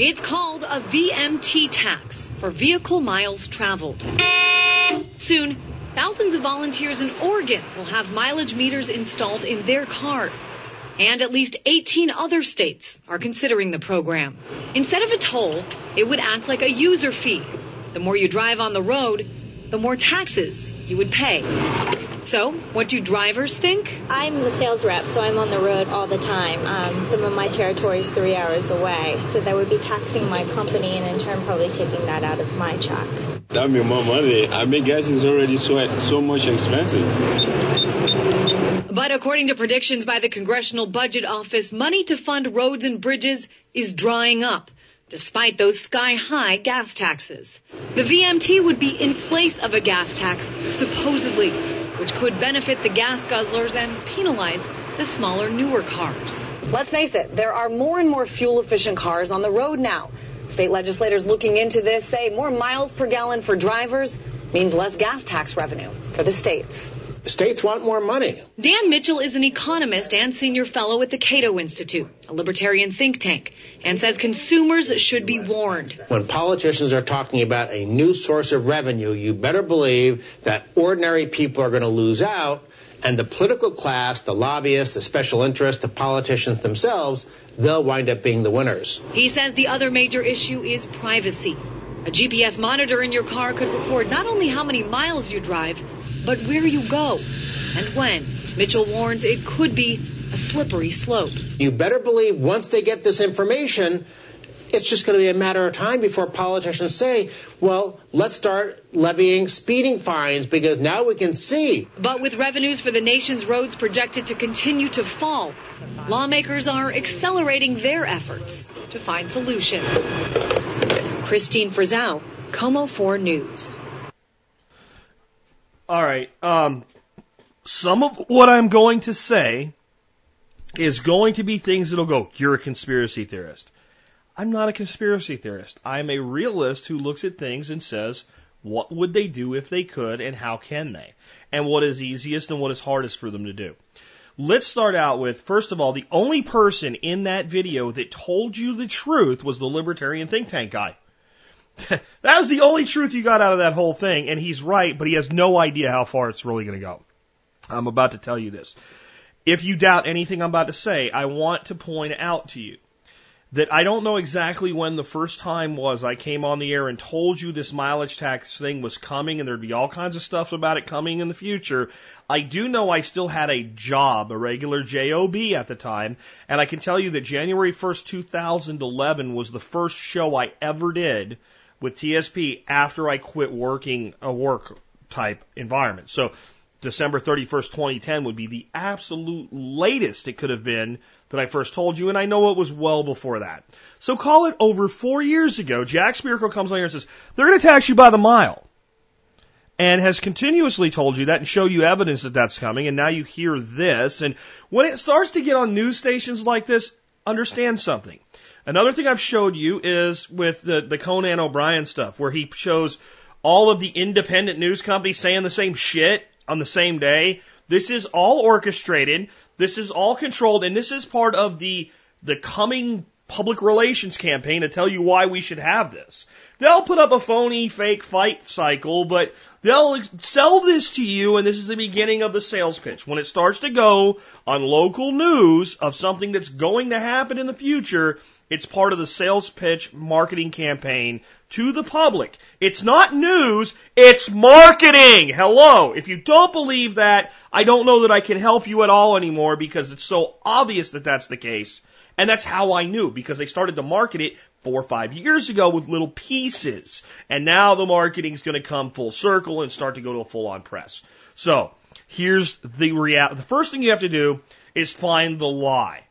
It's called a VMT tax for vehicle miles traveled. Soon, thousands of volunteers in Oregon will have mileage meters installed in their cars. And at least 18 other states are considering the program. Instead of a toll, it would act like a user fee. The more you drive on the road, the more taxes you would pay. So, what do drivers think? I'm the sales rep, so I'm on the road all the time. Um, some of my territory is three hours away, so that would be taxing my company and in turn probably taking that out of my check. That would be more money. I mean, gas is already so, so much expensive. But according to predictions by the Congressional Budget Office, money to fund roads and bridges is drying up, despite those sky high gas taxes. The VMT would be in place of a gas tax, supposedly. which could benefit the gas guzzlers and penalize the smaller, newer cars. Let's face it, there are more and more fuel efficient cars on the road now. State legislators looking into this say more miles per gallon for drivers means less gas tax revenue for the states. States want more money. Dan Mitchell is an economist and senior fellow at the Cato Institute, a libertarian think tank, and says consumers should be warned. When politicians are talking about a new source of revenue, you better believe that ordinary people are going to lose out, and the political class, the lobbyists, the special interests, the politicians themselves, they'll wind up being the winners. He says the other major issue is privacy. A GPS monitor in your car could record not only how many miles you drive, but where you go and when. Mitchell warns it could be a slippery slope. You better believe once they get this information, it's just going to be a matter of time before politicians say, well, let's start levying speeding fines because now we can see. But with revenues for the nation's roads projected to continue to fall, lawmakers are accelerating their efforts to find solutions. Kristine Frazao, KOMO 4 News. All right. Um, some of what I'm going to say is going to be things that'll go, you're a conspiracy theorist. I'm not a conspiracy theorist. I'm a realist who looks at things and says, what would they do if they could and how can they? And what is easiest and what is hardest for them to do. Let's start out with, first of all, the only person in that video that told you the truth was the libertarian think tank guy. that was the only truth you got out of that whole thing, and he's right, but he has no idea how far it's really going to go. I'm about to tell you this. If you doubt anything I'm about to say, I want to point out to you that I don't know exactly when the first time was I came on the air and told you this mileage tax thing was coming and there'd be all kinds of stuff about it coming in the future. I do know I still had a job, a regular job at the time, and I can tell you that January 1st, 2011 was the first show I ever did with TSP after I quit working a work type environment. So December 31st, 2010 would be the absolute latest it could have been that I first told you, and I know it was well before that. So call it over four years ago, Jack Spirko comes on here and says, they're going to tax you by the mile. And has continuously told you that and show you evidence that that's coming, and now you hear this. And when it starts to get on news stations like this, understand something. Another thing I've showed you is with the, the Conan O'Brien stuff, where he shows all of the independent news companies saying the same shit on the same day. This is all orchestrated. This is all controlled, and this is part of the the coming public relations campaign to tell you why we should have this. They'll put up a phony fake fight cycle, but they'll sell this to you, and this is the beginning of the sales pitch. When it starts to go on local news of something that's going to happen in the future, it's part of the sales pitch marketing campaign to the public. It's not news, it's marketing. Hello. If you don't believe that, I don't know that I can help you at all anymore because it's so obvious that that's the case. And that's how I knew because they started to market it four or five years ago with little pieces. And now the marketing's going to come full circle and start to go to a full on press. So here's the reality. The first thing you have to do is find the lie.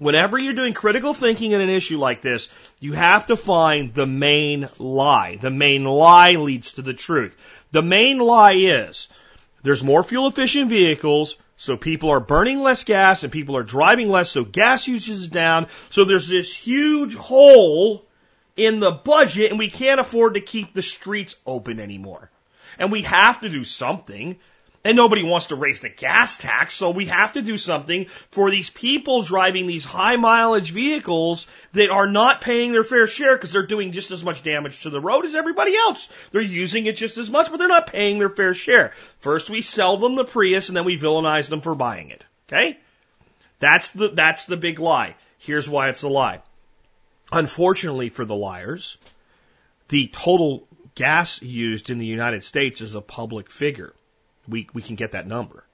Whenever you're doing critical thinking in an issue like this, you have to find the main lie. The main lie leads to the truth. The main lie is there's more fuel efficient vehicles, so people are burning less gas and people are driving less, so gas usage is down. So there's this huge hole in the budget and we can't afford to keep the streets open anymore. And we have to do something. And nobody wants to raise the gas tax, so we have to do something for these people driving these high mileage vehicles that are not paying their fair share because they're doing just as much damage to the road as everybody else. They're using it just as much, but they're not paying their fair share. First we sell them the Prius and then we villainize them for buying it. Okay? That's the, that's the big lie. Here's why it's a lie. Unfortunately for the liars, the total gas used in the United States is a public figure we, we can get that number.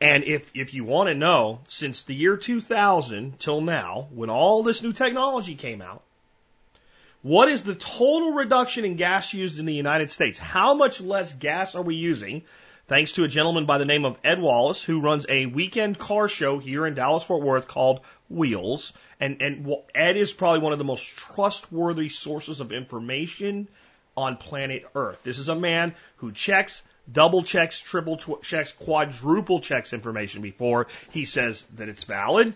And if, if you want to know, since the year 2000 till now, when all this new technology came out, what is the total reduction in gas used in the United States? How much less gas are we using? Thanks to a gentleman by the name of Ed Wallace, who runs a weekend car show here in Dallas Fort Worth called Wheels. And, and Ed is probably one of the most trustworthy sources of information on planet Earth. This is a man who checks double checks, triple tw- checks, quadruple checks information before he says that it's valid.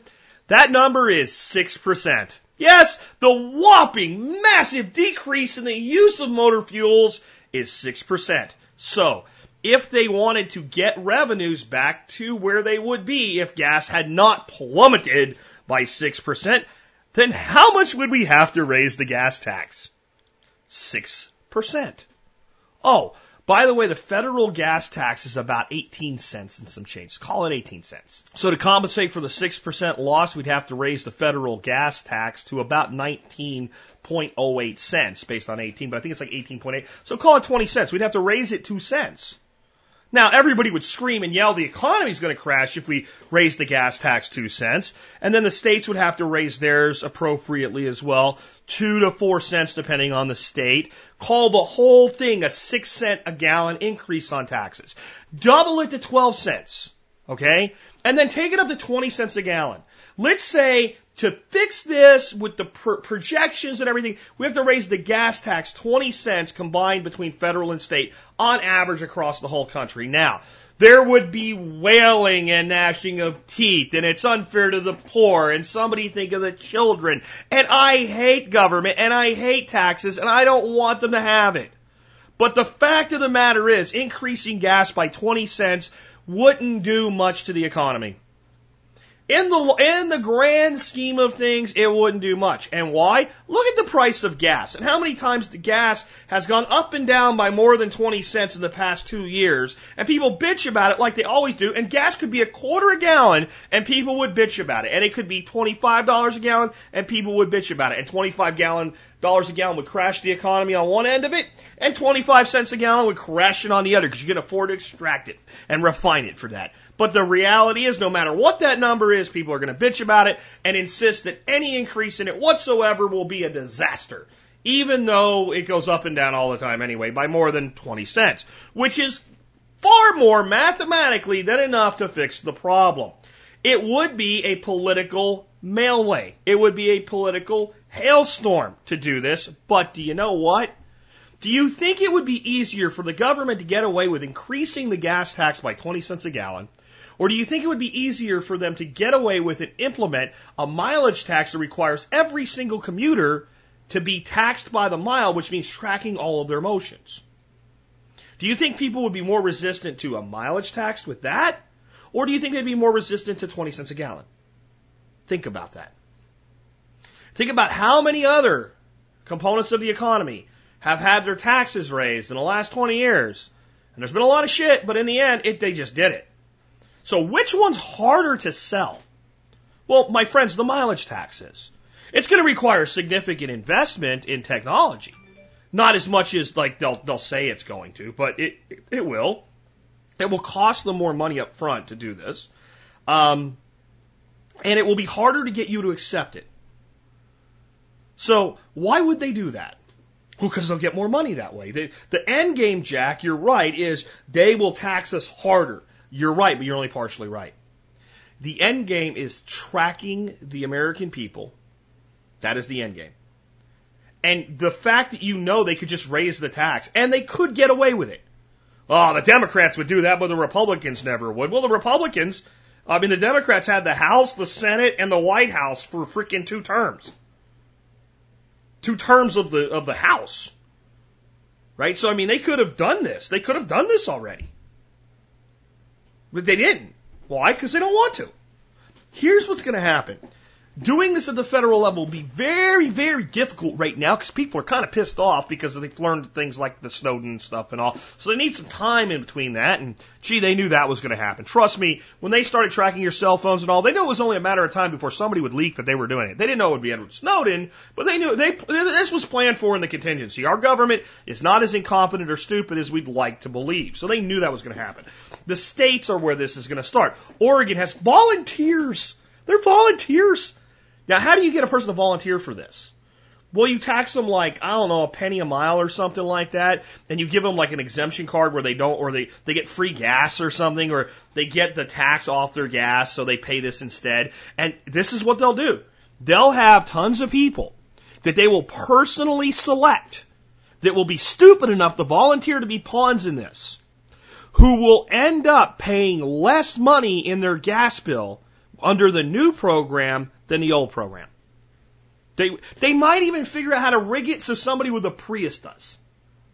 That number is 6%. Yes, the whopping massive decrease in the use of motor fuels is 6%. So, if they wanted to get revenues back to where they would be if gas had not plummeted by 6%, then how much would we have to raise the gas tax? 6%. Oh, by the way, the federal gas tax is about 18 cents and some change. Call it 18 cents. So to compensate for the 6% loss, we'd have to raise the federal gas tax to about 19.08 cents based on 18, but I think it's like 18.8. So call it 20 cents. We'd have to raise it 2 cents. Now, everybody would scream and yell the economy's going to crash if we raise the gas tax two cents. And then the states would have to raise theirs appropriately as well, two to four cents depending on the state. Call the whole thing a six cent a gallon increase on taxes. Double it to 12 cents. Okay? And then take it up to 20 cents a gallon. Let's say to fix this with the pr- projections and everything, we have to raise the gas tax 20 cents combined between federal and state on average across the whole country. Now, there would be wailing and gnashing of teeth, and it's unfair to the poor, and somebody think of the children. And I hate government, and I hate taxes, and I don't want them to have it. But the fact of the matter is, increasing gas by 20 cents wouldn't do much to the economy. In the, in the grand scheme of things, it wouldn't do much. And why? Look at the price of gas and how many times the gas has gone up and down by more than 20 cents in the past two years. And people bitch about it like they always do. And gas could be a quarter a gallon and people would bitch about it. And it could be $25 a gallon and people would bitch about it. And 25 gallon dollars a gallon would crash the economy on one end of it, and 25 cents a gallon would crash it on the other because you can afford to extract it and refine it for that. But the reality is, no matter what that number is, people are going to bitch about it and insist that any increase in it whatsoever will be a disaster, even though it goes up and down all the time anyway by more than 20 cents, which is far more mathematically than enough to fix the problem. It would be a political mailway. It would be a political hailstorm to do this, but do you know what? Do you think it would be easier for the government to get away with increasing the gas tax by 20 cents a gallon? Or do you think it would be easier for them to get away with and implement a mileage tax that requires every single commuter to be taxed by the mile, which means tracking all of their motions? Do you think people would be more resistant to a mileage tax with that? Or do you think they'd be more resistant to 20 cents a gallon? Think about that. Think about how many other components of the economy have had their taxes raised in the last 20 years. And there's been a lot of shit, but in the end, it, they just did it. So which one's harder to sell? Well, my friends, the mileage taxes. It's going to require significant investment in technology. Not as much as like they'll they'll say it's going to, but it it will. It will cost them more money up front to do this, um, and it will be harder to get you to accept it. So why would they do that? Well, because they'll get more money that way. The, the end game, Jack, you're right, is they will tax us harder. You're right, but you're only partially right. The end game is tracking the American people. That is the end game. And the fact that you know they could just raise the tax, and they could get away with it. Oh, the Democrats would do that, but the Republicans never would. Well, the Republicans, I mean, the Democrats had the House, the Senate, and the White House for freaking two terms two terms of the of the House. Right? So I mean they could have done this. They could have done this already. But they didn't. Why? Because they don't want to. Here's what's going to happen. Doing this at the federal level will be very, very difficult right now because people are kind of pissed off because they've learned things like the Snowden stuff and all. So they need some time in between that. And gee, they knew that was going to happen. Trust me, when they started tracking your cell phones and all, they knew it was only a matter of time before somebody would leak that they were doing it. They didn't know it would be Edward Snowden, but they knew they this was planned for in the contingency. Our government is not as incompetent or stupid as we'd like to believe. So they knew that was going to happen. The states are where this is going to start. Oregon has volunteers. They're volunteers. Now, how do you get a person to volunteer for this? Well, you tax them like, I don't know, a penny a mile or something like that, and you give them like an exemption card where they don't, or they, they get free gas or something, or they get the tax off their gas, so they pay this instead. And this is what they'll do. They'll have tons of people that they will personally select that will be stupid enough to volunteer to be pawns in this, who will end up paying less money in their gas bill under the new program than the old program. They, they might even figure out how to rig it so somebody with a Prius does.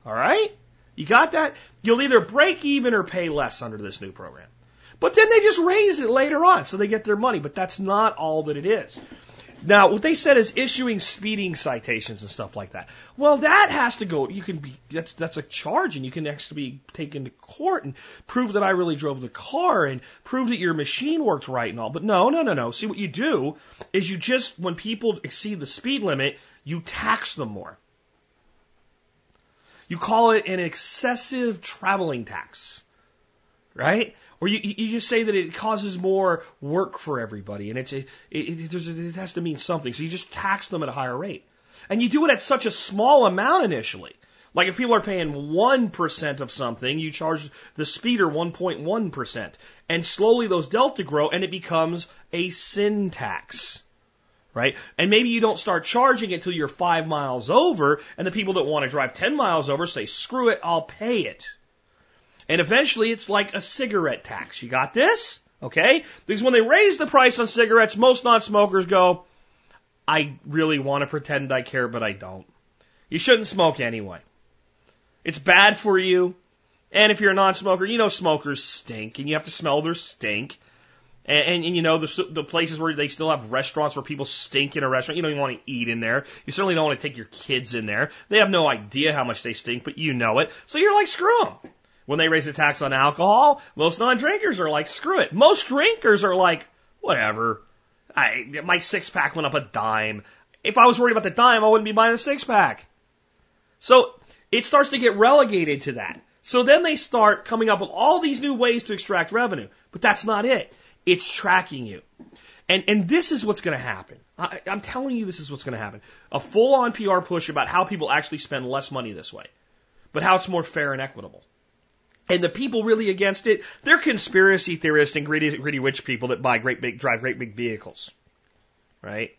All right? You got that? You'll either break even or pay less under this new program. But then they just raise it later on so they get their money. But that's not all that it is. Now, what they said is issuing speeding citations and stuff like that. Well, that has to go. You can be that's that's a charge, and you can actually be taken to court and prove that I really drove the car and prove that your machine worked right and all. But no, no, no, no. See, what you do is you just when people exceed the speed limit, you tax them more. You call it an excessive traveling tax, right? Or you, you just say that it causes more work for everybody, and it's a, it, it, it has to mean something. So you just tax them at a higher rate, and you do it at such a small amount initially. Like if people are paying one percent of something, you charge the speeder 1.1 percent, and slowly those delta grow, and it becomes a sin tax. Right? And maybe you don't start charging it till you're five miles over, and the people that want to drive 10 miles over say, screw it, I'll pay it. And eventually it's like a cigarette tax. You got this? Okay? Because when they raise the price on cigarettes, most non-smokers go, I really want to pretend I care, but I don't. You shouldn't smoke anyway. It's bad for you. And if you're a non-smoker, you know smokers stink and you have to smell their stink. And, and, and you know, the, the places where they still have restaurants where people stink in a restaurant, you don't even want to eat in there. You certainly don't want to take your kids in there. They have no idea how much they stink, but you know it. So you're like, screw them. When they raise the tax on alcohol, most non-drinkers are like, screw it. Most drinkers are like, whatever. I, my six pack went up a dime. If I was worried about the dime, I wouldn't be buying a six pack. So it starts to get relegated to that. So then they start coming up with all these new ways to extract revenue. But that's not it. It's tracking you. And, and this is what's going to happen. I, I'm telling you this is what's going to happen. A full on PR push about how people actually spend less money this way, but how it's more fair and equitable. And the people really against it, they're conspiracy theorists and greedy, greedy rich people that buy great big, drive great big vehicles. Right?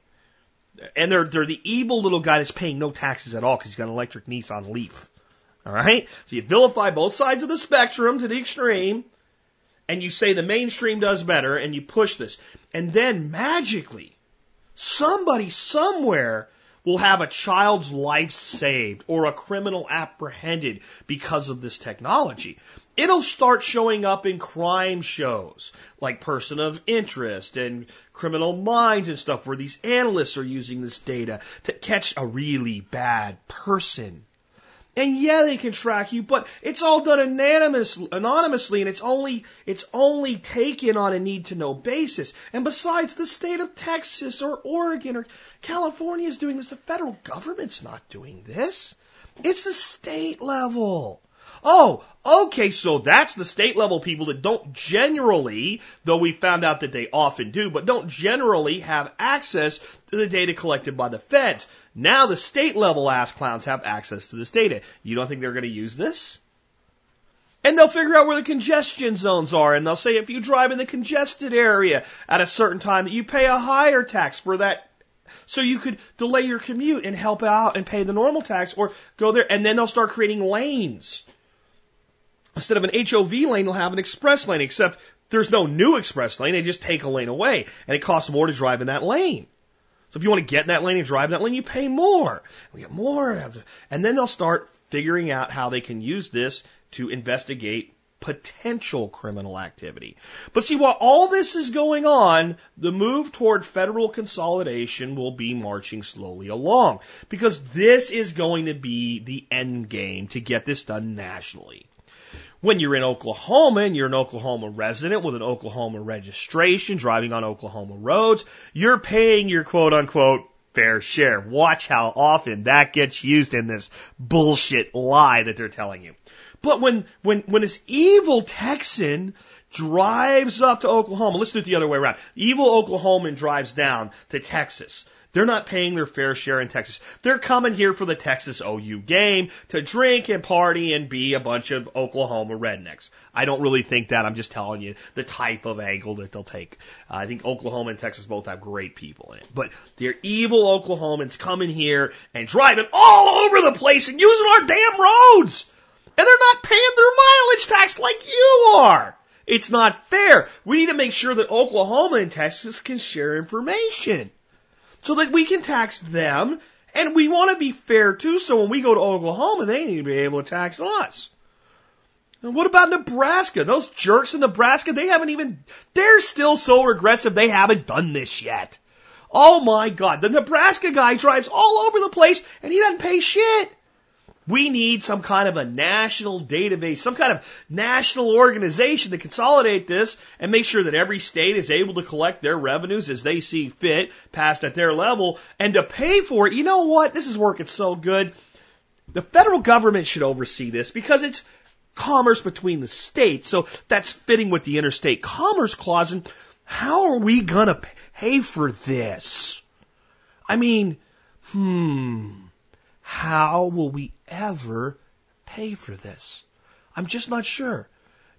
And they're, they're the evil little guy that's paying no taxes at all because he's got an electric Nissan Leaf. All right? So you vilify both sides of the spectrum to the extreme, and you say the mainstream does better, and you push this. And then magically, somebody somewhere will have a child's life saved or a criminal apprehended because of this technology. It'll start showing up in crime shows like Person of Interest and Criminal Minds and stuff where these analysts are using this data to catch a really bad person. And yeah, they can track you, but it's all done anonymous, anonymously, and it's only it's only taken on a need to know basis. And besides, the state of Texas or Oregon or California is doing this. The federal government's not doing this. It's the state level. Oh, okay, so that's the state level people that don't generally, though we found out that they often do, but don't generally have access to the data collected by the feds. Now the state level ass clowns have access to this data. You don't think they're going to use this? And they'll figure out where the congestion zones are, and they'll say if you drive in the congested area at a certain time, that you pay a higher tax for that so you could delay your commute and help out and pay the normal tax or go there and then they'll start creating lanes Instead of an HOV lane, they'll have an express lane, except there's no new express lane. They just take a lane away, and it costs more to drive in that lane. So if you want to get in that lane and drive in that lane, you pay more. We get more, and then they'll start figuring out how they can use this to investigate potential criminal activity. But see, while all this is going on, the move toward federal consolidation will be marching slowly along because this is going to be the end game to get this done nationally. When you're in Oklahoma and you're an Oklahoma resident with an Oklahoma registration driving on Oklahoma roads, you're paying your quote unquote fair share. Watch how often that gets used in this bullshit lie that they're telling you. But when, when, when this evil Texan drives up to Oklahoma, let's do it the other way around. Evil Oklahoman drives down to Texas they're not paying their fair share in Texas. They're coming here for the Texas OU game to drink and party and be a bunch of Oklahoma rednecks. I don't really think that. I'm just telling you the type of angle that they'll take. Uh, I think Oklahoma and Texas both have great people in it. But they're evil Oklahomans coming here and driving all over the place and using our damn roads. And they're not paying their mileage tax like you are. It's not fair. We need to make sure that Oklahoma and Texas can share information so that we can tax them and we want to be fair too. So when we go to Oklahoma, they need to be able to tax us. And what about Nebraska? Those jerks in Nebraska, they haven't even, they're still so regressive, they haven't done this yet. Oh my God, the Nebraska guy drives all over the place and he doesn't pay shit. We need some kind of a national database, some kind of national organization to consolidate this and make sure that every state is able to collect their revenues as they see fit, passed at their level, and to pay for it. You know what? This is working so good. The federal government should oversee this because it's commerce between the states. So that's fitting with the interstate commerce clause. And how are we going to pay for this? I mean, hmm, how will we ever pay for this? I'm just not sure.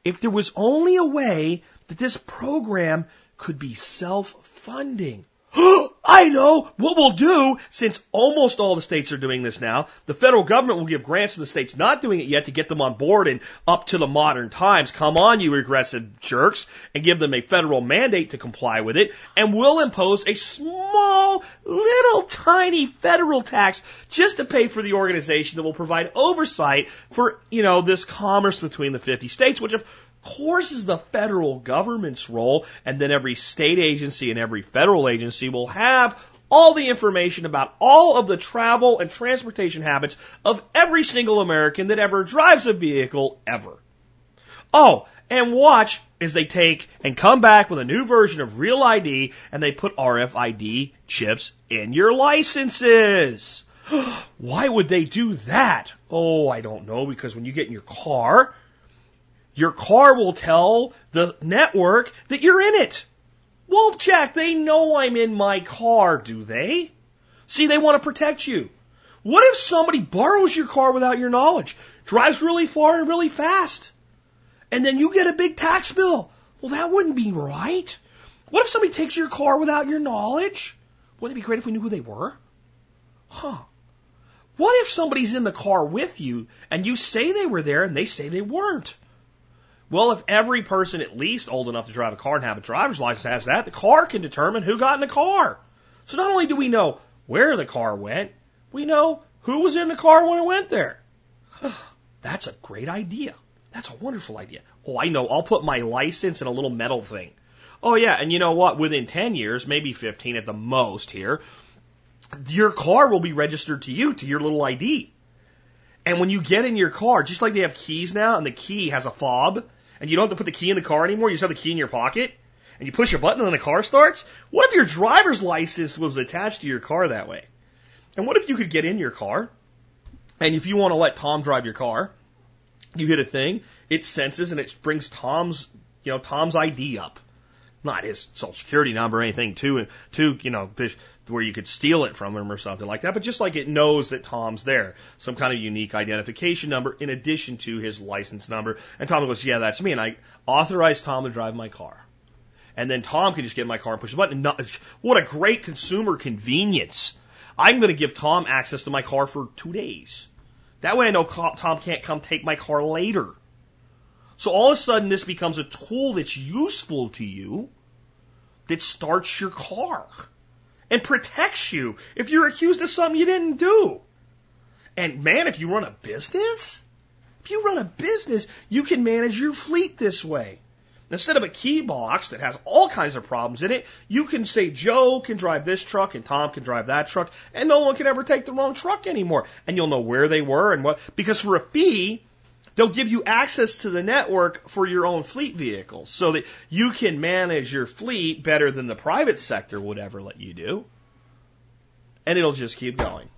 If there was only a way that this program could be self-funding, I know what we'll do since almost all the states are doing this now. The federal government will give grants to the states not doing it yet to get them on board and up to the modern times. Come on, you regressive jerks, and give them a federal mandate to comply with it. And we'll impose a small, little tiny federal tax just to pay for the organization that will provide oversight for, you know, this commerce between the 50 states, which of course is the federal government's role, and then every state agency and every federal agency will have all the information about all of the travel and transportation habits of every single American that ever drives a vehicle ever. Oh, and watch as they take and come back with a new version of Real ID and they put RFID chips in your licenses. Why would they do that? Oh, I don't know, because when you get in your car, your car will tell the network that you're in it. Well, Jack, they know I'm in my car, do they? See, they want to protect you. What if somebody borrows your car without your knowledge, drives really far and really fast, and then you get a big tax bill? Well, that wouldn't be right. What if somebody takes your car without your knowledge? Wouldn't it be great if we knew who they were? Huh. What if somebody's in the car with you and you say they were there and they say they weren't? Well, if every person at least old enough to drive a car and have a driver's license has that, the car can determine who got in the car. So not only do we know where the car went, we know who was in the car when it went there. That's a great idea. That's a wonderful idea. Oh, I know. I'll put my license in a little metal thing. Oh yeah, and you know what? Within 10 years, maybe 15 at the most here, your car will be registered to you, to your little ID. And when you get in your car, just like they have keys now, and the key has a fob, and you don't have to put the key in the car anymore. You just have the key in your pocket and you push a button and the car starts. What if your driver's license was attached to your car that way? And what if you could get in your car and if you want to let Tom drive your car, you hit a thing, it senses and it brings Tom's, you know, Tom's ID up. Not his social security number or anything too, too, you know, where you could steal it from him or something like that, but just like it knows that Tom's there, some kind of unique identification number in addition to his license number. And Tom goes, yeah, that's me. And I authorize Tom to drive my car. And then Tom can just get in my car and push a button. Not, what a great consumer convenience. I'm going to give Tom access to my car for two days. That way I know Tom can't come take my car later. So all of a sudden this becomes a tool that's useful to you that starts your car and protects you if you're accused of something you didn't do. And man, if you run a business, if you run a business, you can manage your fleet this way. Instead of a key box that has all kinds of problems in it, you can say Joe can drive this truck and Tom can drive that truck, and no one can ever take the wrong truck anymore. And you'll know where they were and what, because for a fee, They'll give you access to the network for your own fleet vehicles so that you can manage your fleet better than the private sector would ever let you do. And it'll just keep going.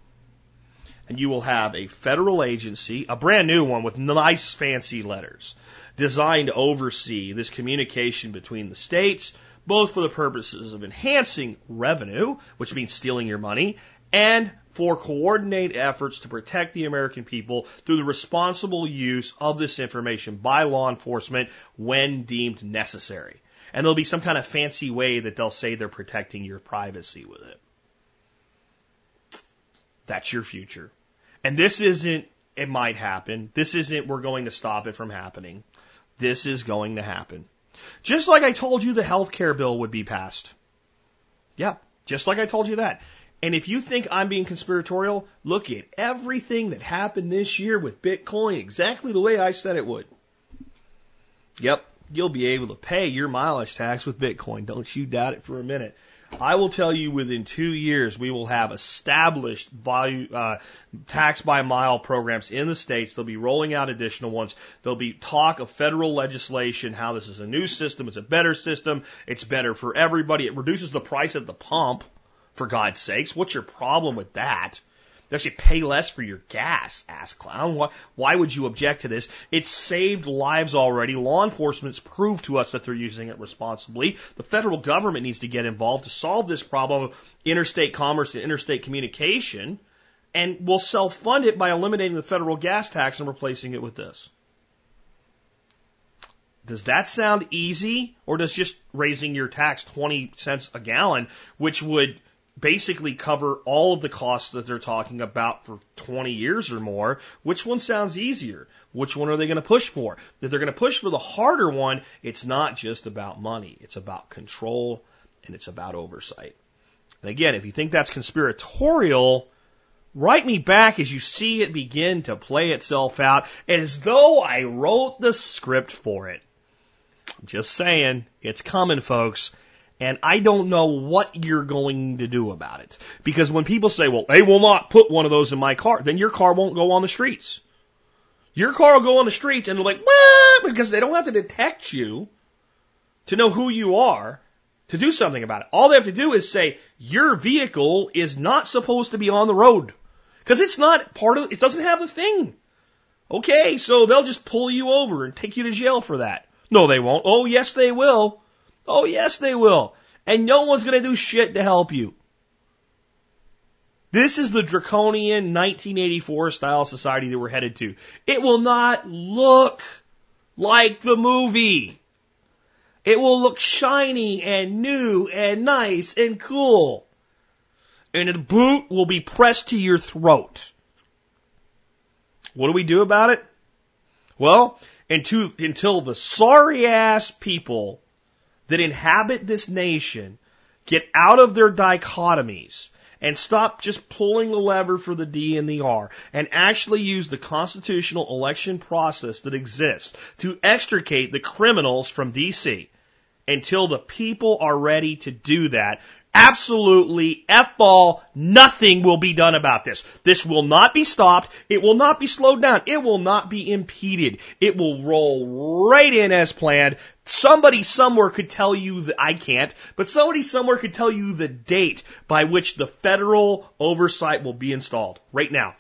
And you will have a federal agency, a brand new one with nice fancy letters, designed to oversee this communication between the states, both for the purposes of enhancing revenue, which means stealing your money, and for coordinated efforts to protect the American people through the responsible use of this information by law enforcement when deemed necessary. And there'll be some kind of fancy way that they'll say they're protecting your privacy with it. That's your future. And this isn't it might happen. This isn't, we're going to stop it from happening. This is going to happen. Just like I told you the health care bill would be passed. Yeah, just like I told you that. And if you think I'm being conspiratorial, look at everything that happened this year with Bitcoin exactly the way I said it would. Yep, you'll be able to pay your mileage tax with Bitcoin. Don't you doubt it for a minute. I will tell you within two years we will have established value, uh, tax by mile programs in the states. They'll be rolling out additional ones. There'll be talk of federal legislation, how this is a new system, it's a better system, it's better for everybody. It reduces the price at the pump, for God's sakes. What's your problem with that? You actually pay less for your gas, ass clown. Why, why would you object to this? It's saved lives already. Law enforcement's proved to us that they're using it responsibly. The federal government needs to get involved to solve this problem of interstate commerce and interstate communication. And we'll self fund it by eliminating the federal gas tax and replacing it with this. Does that sound easy? Or does just raising your tax 20 cents a gallon, which would basically cover all of the costs that they're talking about for 20 years or more. Which one sounds easier? Which one are they going to push for? If they're going to push for the harder one, it's not just about money. It's about control and it's about oversight. And again, if you think that's conspiratorial, write me back as you see it begin to play itself out as though I wrote the script for it. Just saying, it's coming, folks. And I don't know what you're going to do about it. Because when people say, well, they will not put one of those in my car, then your car won't go on the streets. Your car will go on the streets and they're like, what? Because they don't have to detect you to know who you are to do something about it. All they have to do is say, your vehicle is not supposed to be on the road. Because it's not part of, it doesn't have the thing. Okay, so they'll just pull you over and take you to jail for that. No, they won't. Oh, yes, they will. Oh, yes, they will. And no one's going to do shit to help you. This is the draconian 1984 style society that we're headed to. It will not look like the movie. It will look shiny and new and nice and cool. And the boot will be pressed to your throat. What do we do about it? Well, until, until the sorry ass people that inhabit this nation get out of their dichotomies and stop just pulling the lever for the D and the R and actually use the constitutional election process that exists to extricate the criminals from DC until the people are ready to do that. Absolutely F all, nothing will be done about this. This will not be stopped. It will not be slowed down. It will not be impeded. It will roll right in as planned. Somebody somewhere could tell you that I can't, but somebody somewhere could tell you the date by which the federal oversight will be installed right now.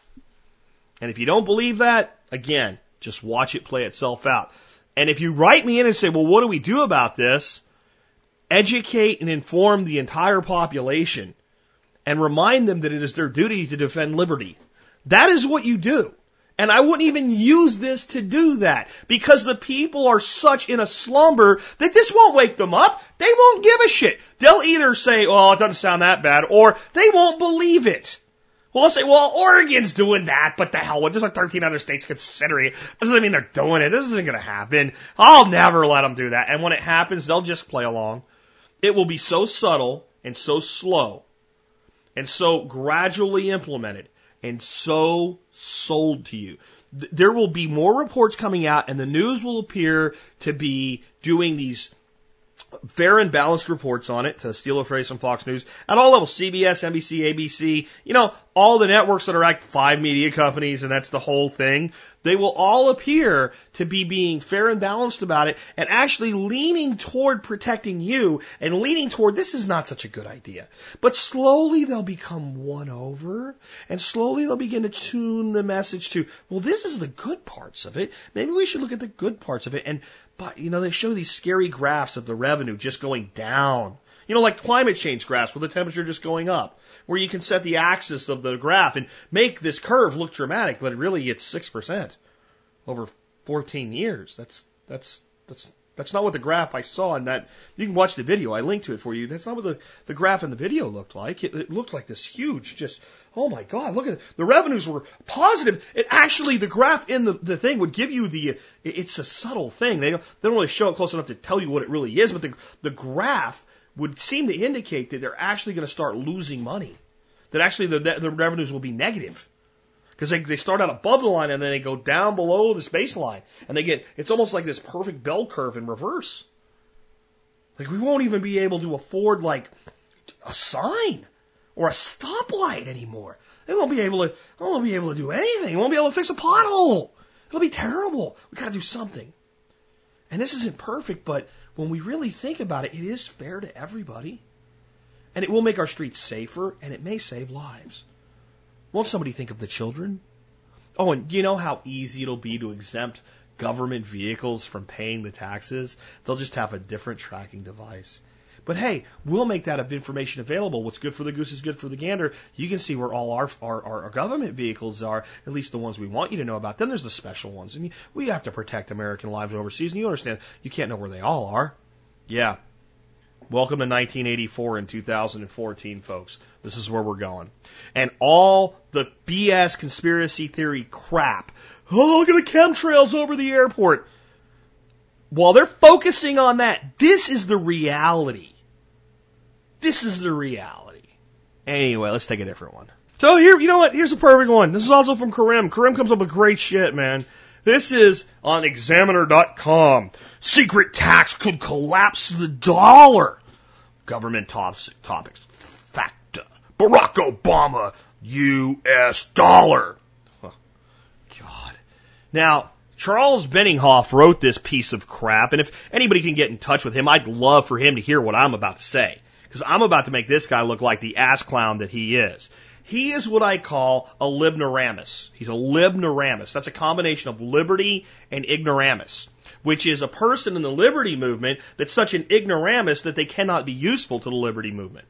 And if you don't believe that, again, just watch it play itself out. And if you write me in and say, well, what do we do about this? Educate and inform the entire population and remind them that it is their duty to defend liberty. That is what you do. And I wouldn't even use this to do that because the people are such in a slumber that this won't wake them up. They won't give a shit. They'll either say, oh, it doesn't sound that bad, or they won't believe it. Well, let's say, well, Oregon's doing that, but the hell, what? There's like 13 other states considering it. That doesn't mean they're doing it. This isn't going to happen. I'll never let them do that. And when it happens, they'll just play along. It will be so subtle and so slow and so gradually implemented and so sold to you. There will be more reports coming out and the news will appear to be doing these fair and balanced reports on it, to steal a phrase from Fox News, at all levels, CBS, NBC, ABC, you know, all the networks that are like five media companies, and that's the whole thing. They will all appear to be being fair and balanced about it and actually leaning toward protecting you and leaning toward this is not such a good idea. But slowly they'll become won over and slowly they'll begin to tune the message to, well, this is the good parts of it. Maybe we should look at the good parts of it. And, but, you know, they show these scary graphs of the revenue just going down. You know, like climate change graphs with the temperature just going up where you can set the axis of the graph and make this curve look dramatic, but really it's 6% over 14 years. That's, that's, that's That's not what the graph I saw in that. You can watch the video. I linked to it for you. That's not what the, the graph in the video looked like. It, it looked like this huge, just, oh my God, look at it. The revenues were positive. It actually, the graph in the, the thing would give you the, it, it's a subtle thing. They don't, they don't really show it close enough to tell you what it really is, but the, the graph would seem to indicate that they're actually going to start losing money. That actually the, the revenues will be negative because they, they start out above the line and then they go down below this baseline and they get it's almost like this perfect bell curve in reverse. Like we won't even be able to afford like a sign or a stoplight anymore. They won't be able to. They won't be able to do anything. They won't be able to fix a pothole. It'll be terrible. We got to do something. And this isn't perfect, but when we really think about it, it is fair to everybody. And it will make our streets safer, and it may save lives. Won't somebody think of the children? Oh, and you know how easy it'll be to exempt government vehicles from paying the taxes? They'll just have a different tracking device. But hey, we'll make that information available. What's good for the goose is good for the gander. You can see where all our, our, our government vehicles are, at least the ones we want you to know about. Then there's the special ones. And we have to protect American lives overseas. And you understand, you can't know where they all are. Yeah. Welcome to 1984 and 2014, folks. This is where we're going. And all the BS conspiracy theory crap. Oh, look at the chemtrails over the airport. While they're focusing on that, this is the reality. This is the reality. Anyway, let's take a different one. So here, you know what? Here's a perfect one. This is also from Karim. Karim comes up with great shit, man. This is on examiner.com. Secret tax could collapse the dollar. Government tops, topics. Facta. Barack Obama, U.S. dollar. God. Now, Charles Benninghoff wrote this piece of crap, and if anybody can get in touch with him, I'd love for him to hear what I'm about to say. Because I'm about to make this guy look like the ass clown that he is. He is what I call a libnoramus. He's a libnoramus. That's a combination of liberty and ignoramus, which is a person in the liberty movement that's such an ignoramus that they cannot be useful to the liberty movement.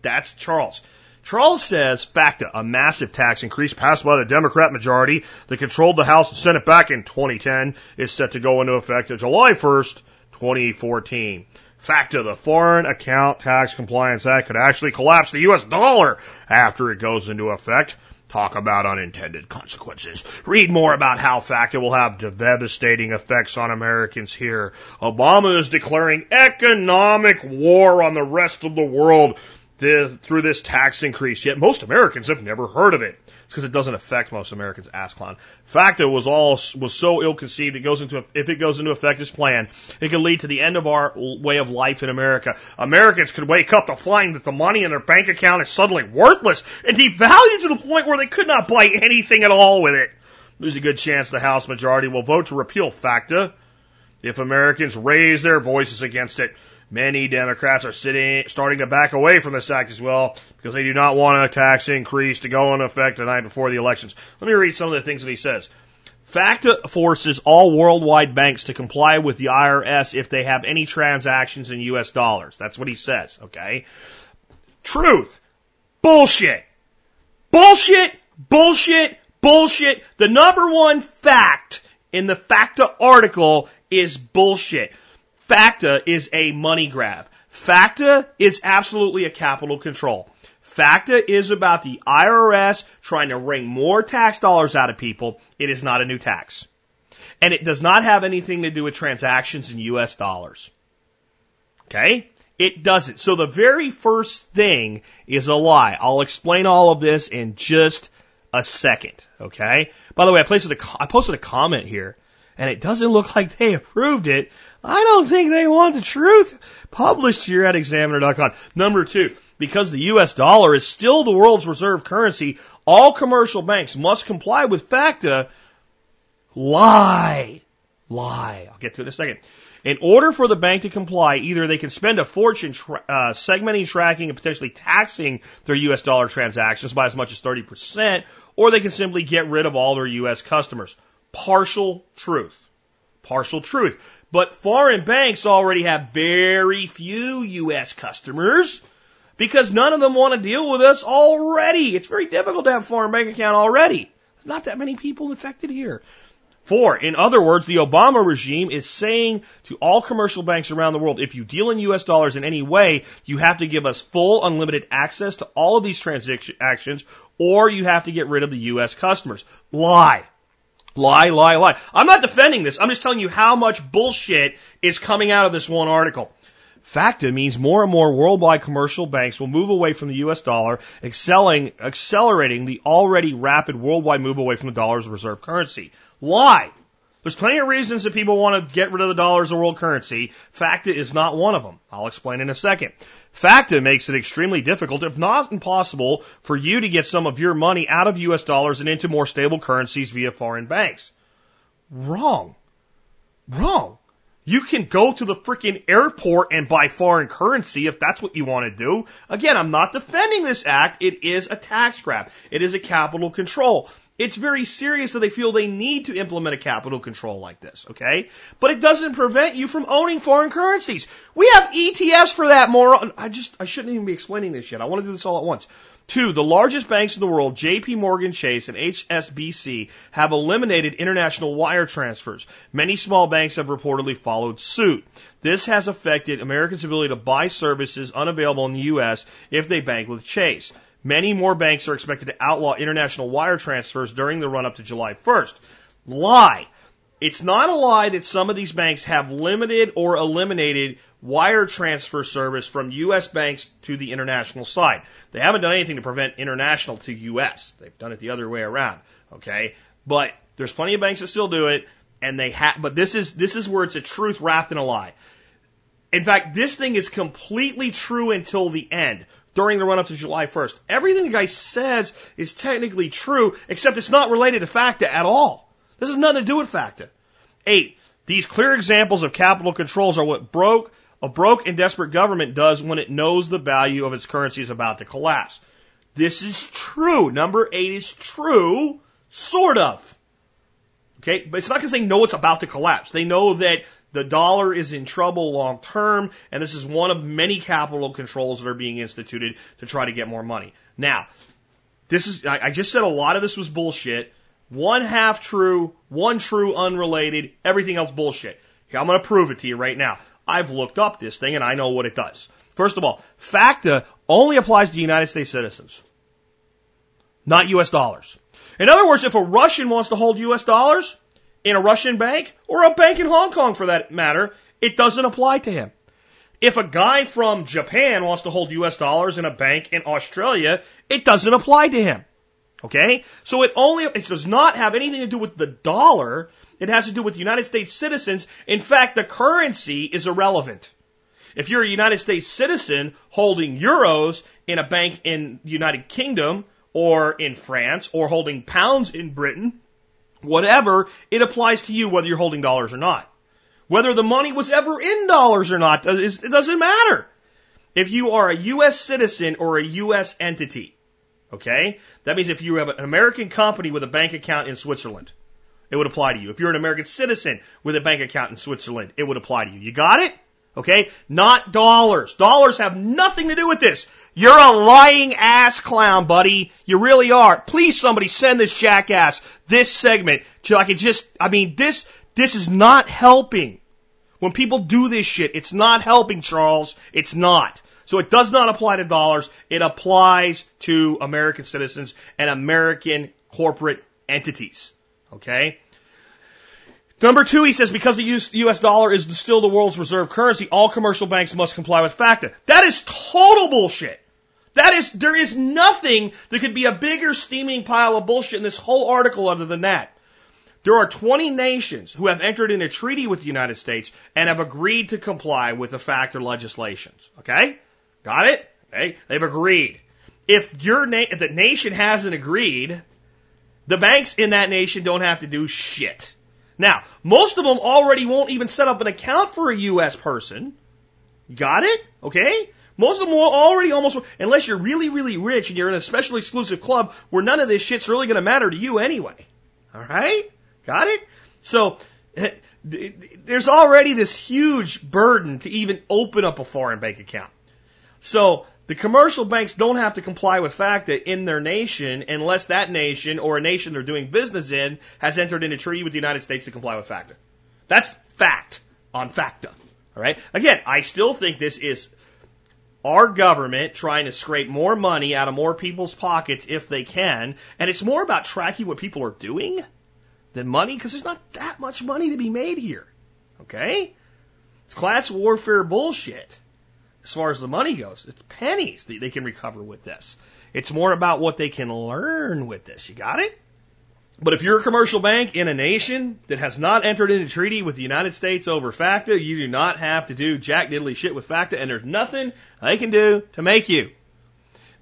That's Charles. Charles says, FACTA, a massive tax increase passed by the Democrat majority that controlled the House and Senate back in 2010, is set to go into effect on July 1st, 2014. FACTA, the Foreign Account Tax Compliance Act, could actually collapse the U.S. dollar after it goes into effect. Talk about unintended consequences. Read more about how FACTA will have devastating effects on Americans here. Obama is declaring economic war on the rest of the world through this tax increase, yet most Americans have never heard of it. Because it doesn't affect most Americans. Ass clown. FACTA was all was so ill conceived. It goes into if it goes into effect as planned, it could lead to the end of our way of life in America. Americans could wake up to find that the money in their bank account is suddenly worthless and devalued to the point where they could not buy anything at all with it. There's a good chance the House majority will vote to repeal FACTA if Americans raise their voices against it. Many Democrats are sitting, starting to back away from this act as well because they do not want a tax increase to go into effect the night before the elections. Let me read some of the things that he says. FACTA forces all worldwide banks to comply with the IRS if they have any transactions in US dollars. That's what he says, okay? Truth. Bullshit. Bullshit. Bullshit. Bullshit. The number one fact in the FACTA article is bullshit. FACTA is a money grab. FACTA is absolutely a capital control. FACTA is about the IRS trying to wring more tax dollars out of people. It is not a new tax. And it does not have anything to do with transactions in US dollars. Okay? It doesn't. So the very first thing is a lie. I'll explain all of this in just a second. Okay? By the way, I posted a, I posted a comment here and it doesn't look like they approved it, I don't think they want the truth published here at examiner.com. Number two, because the US dollar is still the world's reserve currency, all commercial banks must comply with FACTA. Lie. Lie. I'll get to it in a second. In order for the bank to comply, either they can spend a fortune tra- uh, segmenting, tracking, and potentially taxing their US dollar transactions by as much as 30%, or they can simply get rid of all their US customers. Partial truth. Partial truth. But foreign banks already have very few U.S. customers because none of them want to deal with us already. It's very difficult to have a foreign bank account already. Not that many people infected here. Four, in other words, the Obama regime is saying to all commercial banks around the world, if you deal in US dollars in any way, you have to give us full unlimited access to all of these transactions or you have to get rid of the US customers. Lie. Lie, lie, lie. I'm not defending this. I'm just telling you how much bullshit is coming out of this one article. FACTA means more and more worldwide commercial banks will move away from the US dollar, excelling, accelerating the already rapid worldwide move away from the dollar as a reserve currency. Lie. There's plenty of reasons that people want to get rid of the dollar as a world currency. FACTA is not one of them. I'll explain in a second. FACTA makes it extremely difficult, if not impossible, for you to get some of your money out of US dollars and into more stable currencies via foreign banks. Wrong. Wrong. You can go to the freaking airport and buy foreign currency if that's what you want to do. Again, I'm not defending this act. It is a tax grab. It is a capital control. It's very serious that they feel they need to implement a capital control like this, okay? But it doesn't prevent you from owning foreign currencies. We have ETFs for that, moron. I just, I shouldn't even be explaining this yet. I want to do this all at once. Two, the largest banks in the world, JP Morgan Chase and HSBC, have eliminated international wire transfers. Many small banks have reportedly followed suit. This has affected Americans' ability to buy services unavailable in the U.S. if they bank with Chase. Many more banks are expected to outlaw international wire transfers during the run up to July 1st. Lie. It's not a lie that some of these banks have limited or eliminated wire transfer service from U.S. banks to the international side. They haven't done anything to prevent international to U.S. They've done it the other way around. Okay. But there's plenty of banks that still do it and they have, but this is, this is where it's a truth wrapped in a lie. In fact, this thing is completely true until the end during the run up to July 1st. Everything the guy says is technically true, except it's not related to FACTA at all. This has nothing to do with FACTA. Eight, these clear examples of capital controls are what broke a broke and desperate government does when it knows the value of its currency is about to collapse. This is true. Number eight is true, sort of. Okay, but it's not because they know it's about to collapse. They know that the dollar is in trouble long term, and this is one of many capital controls that are being instituted to try to get more money. Now, this is, I, just said a lot of this was bullshit. One half true, one true unrelated, everything else bullshit. I'm going to prove it to you right now. I've looked up this thing and I know what it does. First of all, FACTA only applies to United States citizens, not US dollars. In other words, if a Russian wants to hold US dollars, in a Russian bank or a bank in Hong Kong for that matter, it doesn't apply to him. If a guy from Japan wants to hold US dollars in a bank in Australia, it doesn't apply to him. Okay? So it only, it does not have anything to do with the dollar. It has to do with United States citizens. In fact, the currency is irrelevant. If you're a United States citizen holding euros in a bank in the United Kingdom or in France or holding pounds in Britain, Whatever, it applies to you whether you're holding dollars or not. Whether the money was ever in dollars or not, it doesn't matter. If you are a U.S. citizen or a U.S. entity, okay, that means if you have an American company with a bank account in Switzerland, it would apply to you. If you're an American citizen with a bank account in Switzerland, it would apply to you. You got it? Okay? Not dollars. Dollars have nothing to do with this. You're a lying ass clown, buddy. You really are. Please somebody send this jackass this segment till I can just, I mean, this, this is not helping. When people do this shit, it's not helping, Charles. It's not. So it does not apply to dollars. It applies to American citizens and American corporate entities. Okay? Number two, he says, because the US dollar is still the world's reserve currency, all commercial banks must comply with FACTA. That is total bullshit. That is, there is nothing that could be a bigger steaming pile of bullshit in this whole article other than that. There are 20 nations who have entered in a treaty with the United States and have agreed to comply with the FACTA legislations. Okay? Got it? Okay? They've agreed. If your na- if the nation hasn't agreed, the banks in that nation don't have to do shit. Now, most of them already won't even set up an account for a U.S. person. Got it? Okay? Most of them will already almost, unless you're really, really rich and you're in a special exclusive club where none of this shit's really going to matter to you anyway. All right? Got it? So, there's already this huge burden to even open up a foreign bank account. So, The commercial banks don't have to comply with FACTA in their nation unless that nation or a nation they're doing business in has entered into treaty with the United States to comply with FACTA. That's fact on FACTA. All right. Again, I still think this is our government trying to scrape more money out of more people's pockets if they can, and it's more about tracking what people are doing than money because there's not that much money to be made here. Okay? It's class warfare bullshit as far as the money goes. It's pennies that they can recover with this. It's more about what they can learn with this. You got it? But if you're a commercial bank in a nation that has not entered into treaty with the United States over FACTA, you do not have to do jack diddly shit with FACTA, and there's nothing they can do to make you.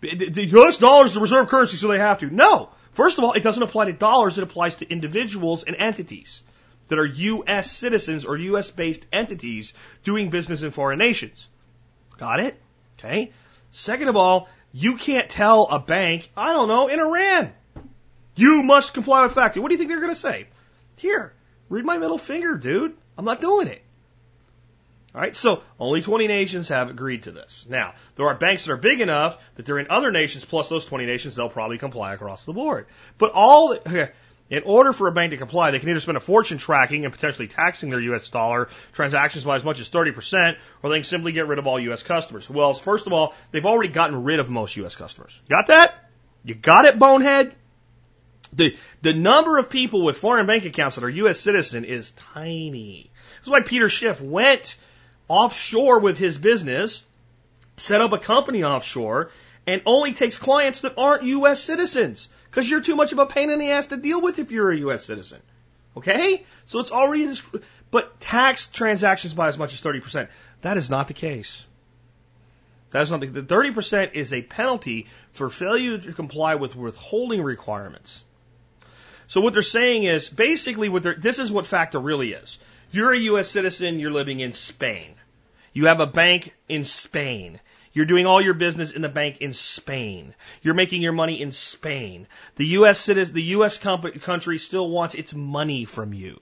The US dollar is the reserve currency, so they have to. No. First of all, it doesn't apply to dollars, it applies to individuals and entities that are U.S. citizens or U.S. based entities doing business in foreign nations. Got it? Okay. Second of all, you can't tell a bank, I don't know, in Iran, you must comply with FACTA. What do you think they're going to say? Here, read my middle finger, dude. I'm not doing it. All right, so only 20 nations have agreed to this. Now, there are banks that are big enough that they're in other nations, plus those 20 nations, they'll probably comply across the board. But all, in order for a bank to comply, they can either spend a fortune tracking and potentially taxing their U.S. dollar transactions by as much as 30%, or they can simply get rid of all U.S. customers. Well, first of all, they've already gotten rid of most U.S. customers. Got that? You got it, bonehead? The, the number of people with foreign bank accounts that are U.S. citizen is tiny. That's why Peter Schiff went offshore with his business, set up a company offshore, and only takes clients that aren't U.S. citizens because you're too much of a pain in the ass to deal with if you're a U.S. citizen. Okay? So it's already, but tax transactions by as much as 30%. That is not the case. That is not the, the 30% is a penalty for failure to comply with withholding requirements. So what they're saying is basically what they're, this is what FACTA really is. You're a U.S. citizen, you're living in Spain. You have a bank in Spain. You're doing all your business in the bank in Spain. You're making your money in Spain. The U.S. citizen, the U.S. country still wants its money from you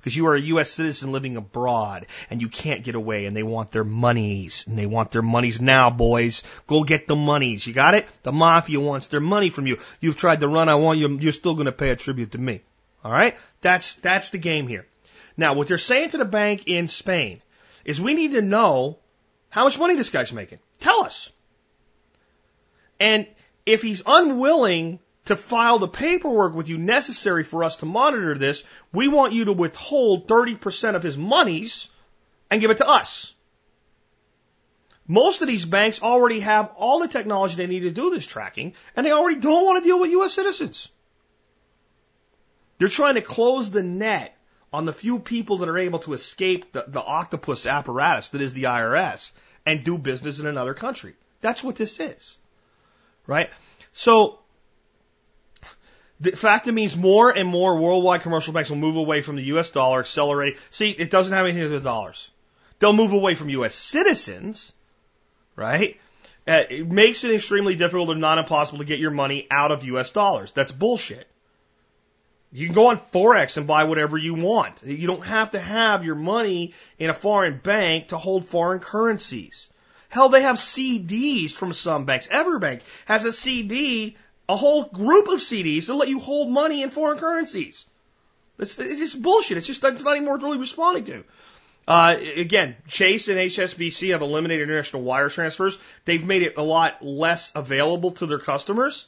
because you are a U.S. citizen living abroad and you can't get away and they want their monies and they want their monies now, boys. Go get the monies. You got it? The mafia wants their money from you. You've tried to run. I want you. You're still going to pay a tribute to me. All right? That's, that's the game here. Now, what they're saying to the bank in Spain is we need to know how much money this guy's making. Tell us. And if he's unwilling to file the paperwork with you necessary for us to monitor this, we want you to withhold 30% of his monies and give it to us. Most of these banks already have all the technology they need to do this tracking, and they already don't want to deal with U.S. citizens. They're trying to close the net on the few people that are able to escape the, the octopus apparatus that is the IRS and do business in another country. That's what this is. Right? So, the fact that means more and more worldwide commercial banks will move away from the US dollar, accelerate. See, it doesn't have anything to do with dollars. They'll move away from US citizens, right? Uh, it makes it extremely difficult, if not impossible, to get your money out of US dollars. That's bullshit. You can go on Forex and buy whatever you want. You don't have to have your money in a foreign bank to hold foreign currencies. Hell, they have CDs from some banks. Everbank has a CD, a whole group of CDs that let you hold money in foreign currencies. It's, it's just bullshit. It's just it's not even worth really responding to. Uh, again, Chase and HSBC have eliminated international wire transfers. They've made it a lot less available to their customers.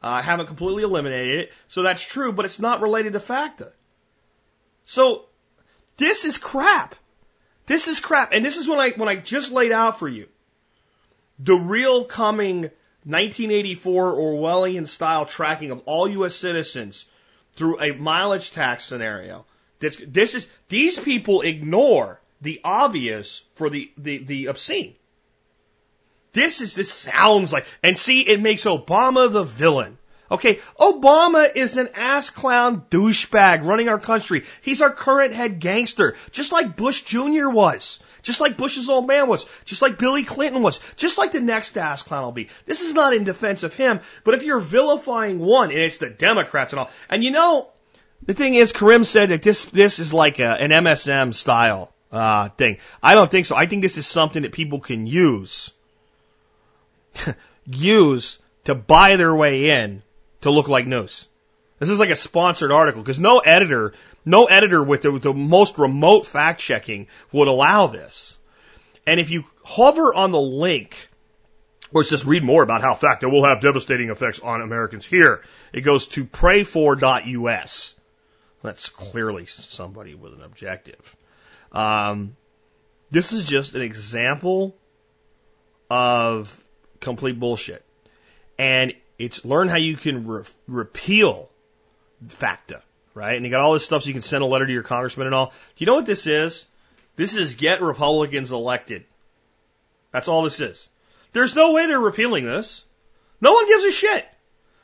Uh, haven't completely eliminated it. So that's true, but it's not related to FACTA. So this is crap. This is crap. And this is when I, when I just laid out for you the real coming 1984 Orwellian style tracking of all U.S. citizens through a mileage tax scenario. This, this is, these people ignore the obvious for the, the, the obscene. This is, this sounds like, and see, it makes Obama the villain. Okay, Obama is an ass clown douchebag running our country. He's our current head gangster, just like Bush Jr. was, just like Bush's old man was, just like Billy Clinton was, just like the next ass clown will be. This is not in defense of him, but if you're vilifying one, and it's the Democrats and all, and you know, the thing is, Karim said that this this is like a, an MSM style uh, thing. I don't think so. I think this is something that people can use use to buy their way in to look like news. This is like a sponsored article because no editor, no editor with the, with the most remote fact checking would allow this. And if you hover on the link it says read more about how FACTA will have devastating effects on Americans here, it goes to prayfor.us. That's clearly somebody with an objective. Um, this is just an example of complete bullshit. And it's learn how you can re- repeal FACTA, right? And you got all this stuff so you can send a letter to your congressman and all. Do you know what this is? This is get Republicans elected. That's all this is. There's no way they're repealing this. No one gives a shit.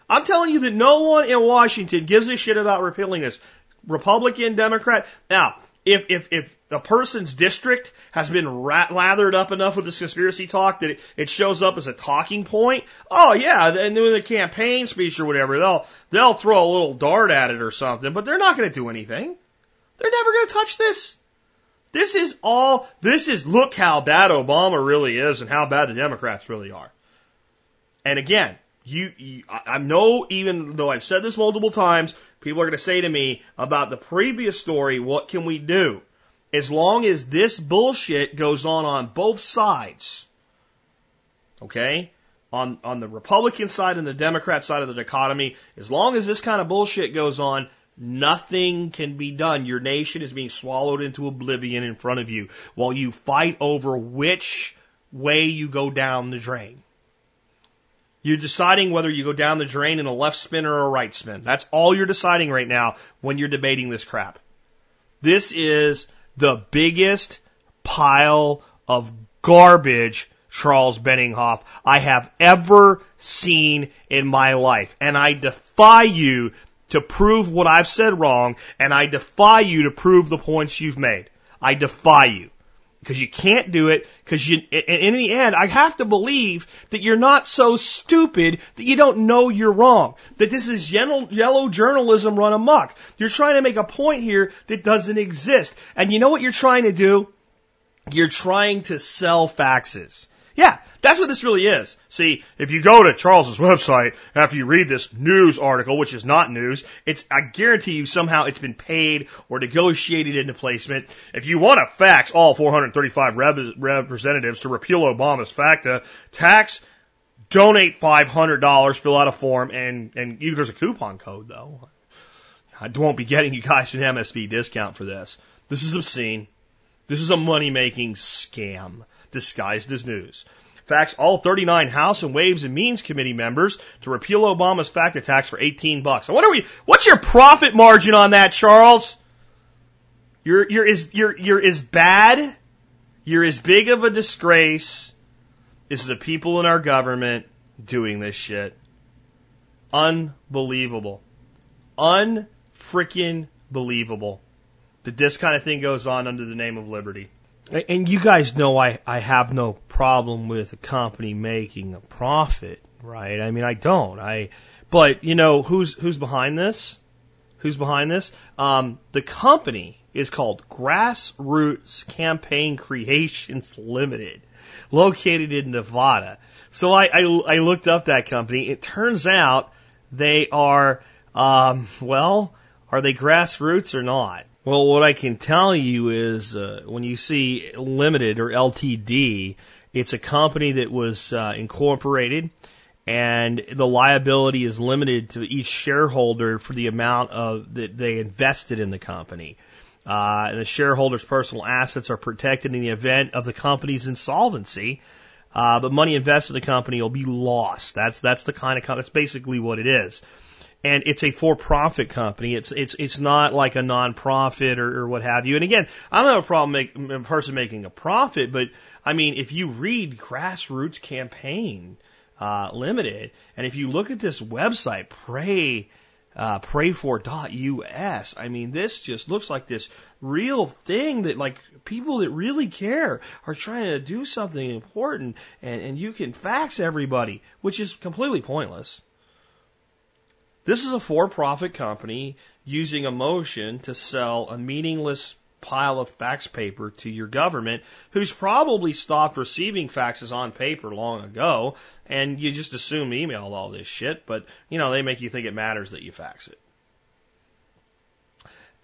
I'm telling you that no one in Washington gives a shit about repealing this. Republican, Democrat. Now, if if if a person's district has been rat- lathered up enough with this conspiracy talk that it, it shows up as a talking point, oh yeah, and in the campaign speech or whatever, they'll they'll throw a little dart at it or something, but they're not going to do anything. They're never going to touch this. This is all. This is look how bad Obama really is and how bad the Democrats really are. And again, you, you I know even though I've said this multiple times, people are going to say to me about the previous story, what can we do? As long as this bullshit goes on on both sides, okay? On, on the Republican side and the Democrat side of the dichotomy, as long as this kind of bullshit goes on, nothing can be done. Your nation is being swallowed into oblivion in front of you while you fight over which way you go down the drain. You're deciding whether you go down the drain in a left spin or a right spin. That's all you're deciding right now when you're debating this crap. This is the biggest pile of garbage, Charles Benninghoff, I have ever seen in my life. And I defy you to prove what I've said wrong, and I defy you to prove the points you've made. I defy you because you can't do it because you in the end I have to believe that you're not so stupid that you don't know you're wrong. That this is yellow, yellow journalism run amok. You're trying to make a point here that doesn't exist. And you know what you're trying to do? You're trying to sell faxes yeah, that's what this really is. See, if you go to Charles's website after you read this news article, which is not news, it's, I guarantee you somehow it's been paid or negotiated into placement. If you want to fax all 435 rep- representatives to repeal Obama's FACTA tax, donate $500, fill out a form, and, and you, there's a coupon code though. I won't be getting you guys an MSB discount for this. This is obscene. This is a money making scam disguised as news. Fax all 39 House and Ways and Means Committee members to repeal Obama's fact tax for 18 bucks. What are we? What's your profit margin on that, Charles? You're you're as you're you're as bad. You're as big of a disgrace as the people in our government doing this shit. Unbelievable. Unfreaking believable that this kind of thing goes on under the name of liberty. And you guys know I, I have no problem with a company making a profit, right? I mean, I don't. I, but you know, who's, who's behind this? Who's behind this? Um, the company is called Grassroots Campaign Creations Limited, located in Nevada. So I, I, I looked up that company. It turns out they are, um, well, are they grassroots or not? Well, what I can tell you is uh, when you see limited or LTD, it's a company that was uh, incorporated and the liability is limited to each shareholder for the amount of that they invested in the company. Uh, and the shareholders' personal assets are protected in the event of the company's insolvency. Uh, but money invested in the company will be lost. That's that's the kind of that's basically what it is and it's a for-profit company. It's it's it's not like a non-profit or, or what have you. And again, I don't have a problem make, a person making a profit, but I mean, if you read Grassroots Campaign uh, Limited, and if you look at this website, pray. Uh, prayfor.us. I mean, this just looks like this real thing that like people that really care are trying to do something important and, and you can fax everybody, which is completely pointless. This is a for profit company using emotion to sell a meaningless pile of fax paper to your government who's probably stopped receiving faxes on paper long ago and you just assume emailed all this shit, but you know, they make you think it matters that you fax it.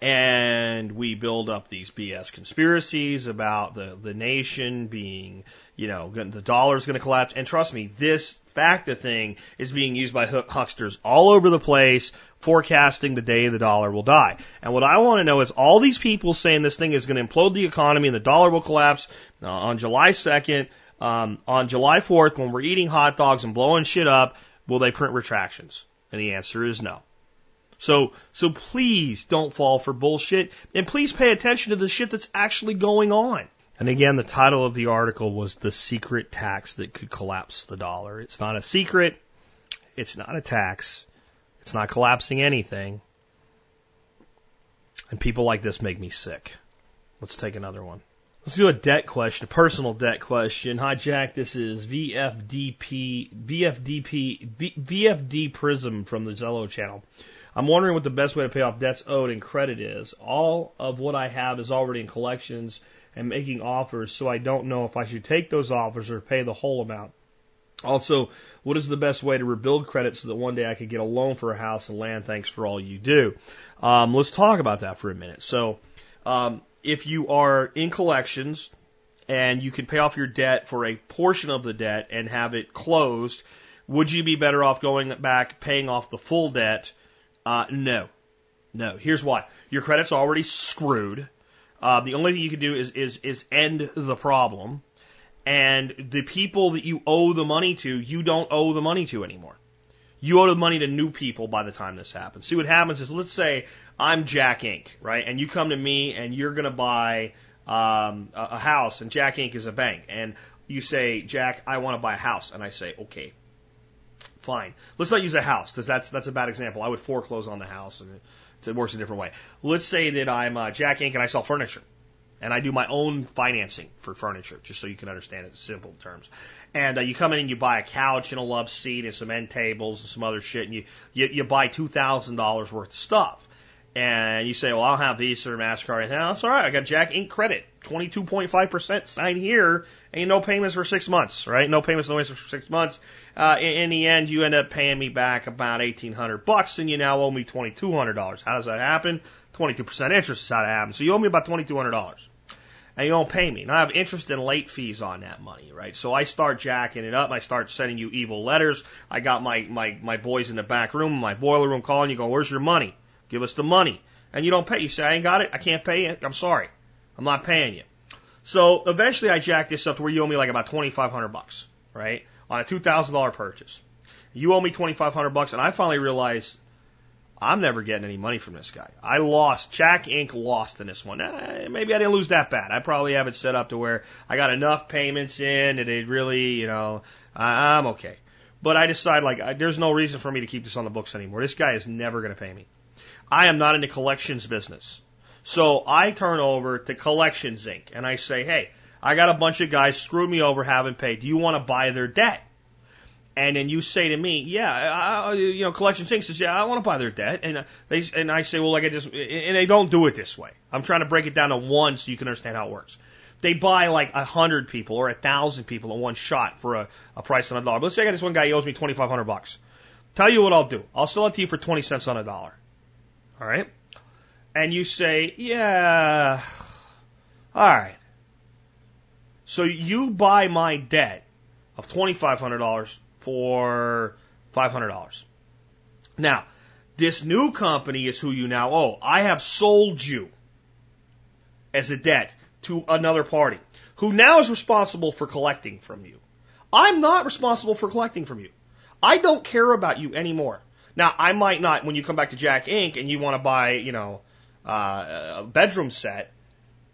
And we build up these BS conspiracies about the, the nation being, you know, the dollar's going to collapse. And trust me, this FACTA thing is being used by hucksters all over the place forecasting the day the dollar will die. And what I want to know is all these people saying this thing is going to implode the economy and the dollar will collapse uh, on July 2nd, um, on July 4th, when we're eating hot dogs and blowing shit up, will they print retractions? And the answer is no. So, so please don't fall for bullshit and please pay attention to the shit that's actually going on. And again, the title of the article was The Secret Tax That Could Collapse the Dollar. It's not a secret. It's not a tax. It's not collapsing anything. And people like this make me sick. Let's take another one. Let's do a debt question, a personal debt question. Hi, Jack. This is VFDP, VFDP, VFD Prism from the Zello channel. I'm wondering what the best way to pay off debts owed and credit is. All of what I have is already in collections and making offers, so I don't know if I should take those offers or pay the whole amount. Also, what is the best way to rebuild credit so that one day I could get a loan for a house and land? Thanks for all you do. Um, let's talk about that for a minute. So, um, if you are in collections and you can pay off your debt for a portion of the debt and have it closed, would you be better off going back paying off the full debt? Uh, no, no. Here's why: your credit's already screwed. Uh, the only thing you can do is is is end the problem and the people that you owe the money to, you don't owe the money to anymore. You owe the money to new people by the time this happens. See what happens is, let's say I'm Jack Inc., right? And you come to me and you're going to buy um, a house, and Jack Inc. is a bank, and you say, Jack, I want to buy a house, and I say, okay, fine. Let's not use a house because that's that's a bad example. I would foreclose on the house, and it, works a different way. Let's say that I'm uh, Jack Inc. and I sell furniture and I do my own financing for furniture, just so you can understand it in simple terms. And uh, you come in and you buy a couch and a love seat and some end tables and some other shit, and you you, you buy two thousand dollars worth of stuff. And you say, well, I'll have Visa or Mastercard. And that's all right. I got Jack Inc. credit, twenty two point five percent. Sign here, and no payments for six months, right? No payments, no payments for six months. Uh, in, in the end, you end up paying me back about eighteen hundred bucks, and you now owe me twenty two hundred dollars. How does that happen? 22% interest is how it happens. So you owe me about $2,200 and you don't pay me. And I have interest and late fees on that money, right? So I start jacking it up. I start sending you evil letters. I got my, my, my boys in the back room, my boiler room calling you, go, where's your money? Give us the money. And you don't pay. You say, I ain't got it. I can't pay. I'm sorry. I'm not paying you. So eventually I jack this up to where you owe me like about 2500 bucks, right? On a $2,000 purchase. You owe me 2500 bucks and I finally realized I'm never getting any money from this guy. I lost. Jack Inc. lost in this one. Eh, maybe I didn't lose that bad. I probably have it set up to where I got enough payments in that it really, you know, I, I'm okay. But I decide like I, there's no reason for me to keep this on the books anymore. This guy is never going to pay me. I am not in the collections business. So I turn over to Collections Inc. and I say, hey, I got a bunch of guys screwed me over, haven't paid. Do you want to buy their debt? and then you say to me, yeah, I, you know, Collection Inc. says, yeah, I want to buy their debt, and uh, they and I say, well, like I just, and they don't do it this way. I'm trying to break it down to one so you can understand how it works. They buy like a hundred people or a thousand people in one shot for a, a price on a dollar. But let's say I got this one guy, he owes me twenty five hundred bucks. Tell you what I'll do. I'll sell it to you for twenty cents on a dollar. All right, and you say, yeah, all right. So you buy my debt of twenty five hundred dollars for $500. Now, this new company is who you now owe. I have sold you as a debt to another party who now is responsible for collecting from you. I'm not responsible for collecting from you. I don't care about you anymore. Now, I might not, when you come back to Jack Inc. and you want to buy, you know, uh, a bedroom set,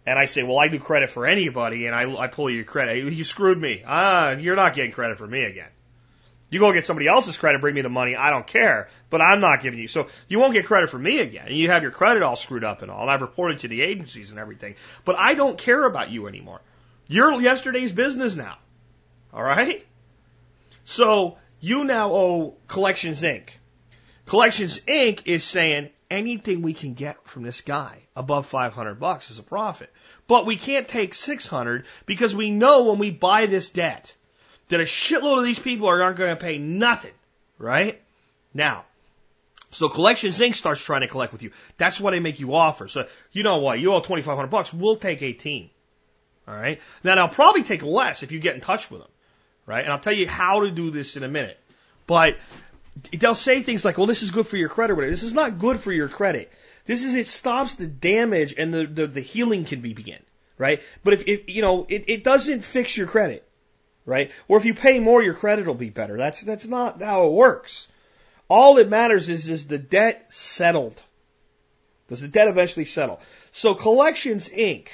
and I say, well, I do credit for anybody, and I, I pull your credit. You screwed me. Ah, you're not getting credit for me again. You go get somebody else's credit, bring me the money. I don't care, but I'm not giving you. So you won't get credit from me again. And you have your credit all screwed up and all. And I've reported to the agencies and everything, but I don't care about you anymore. You're yesterday's business now. All right. So you now owe Collections Inc. Collections Inc. is saying, anything we can get from this guy above 500 bucks is a profit. But we can't take 600 because we know when we buy this debt that a shitload of these people are aren't going to pay nothing, right? Now, so Collections Inc. starts trying to collect with you. That's why they make you offer. So you know what? You owe 2,500 bucks. We'll take 18. All right. Now they'll probably take less if you get in touch with them, right? And I'll tell you how to do this in a minute. But they'll say things like, "Well, this is good for your credit." This is not good for your credit. This is it stops the damage and the the, the healing can be begin, right? But if it, you know it, it doesn't fix your credit, right? Or if you pay more, your credit will be better. That's that's not how it works. All that matters is is the debt settled. Does the debt eventually settle? So Collections Inc.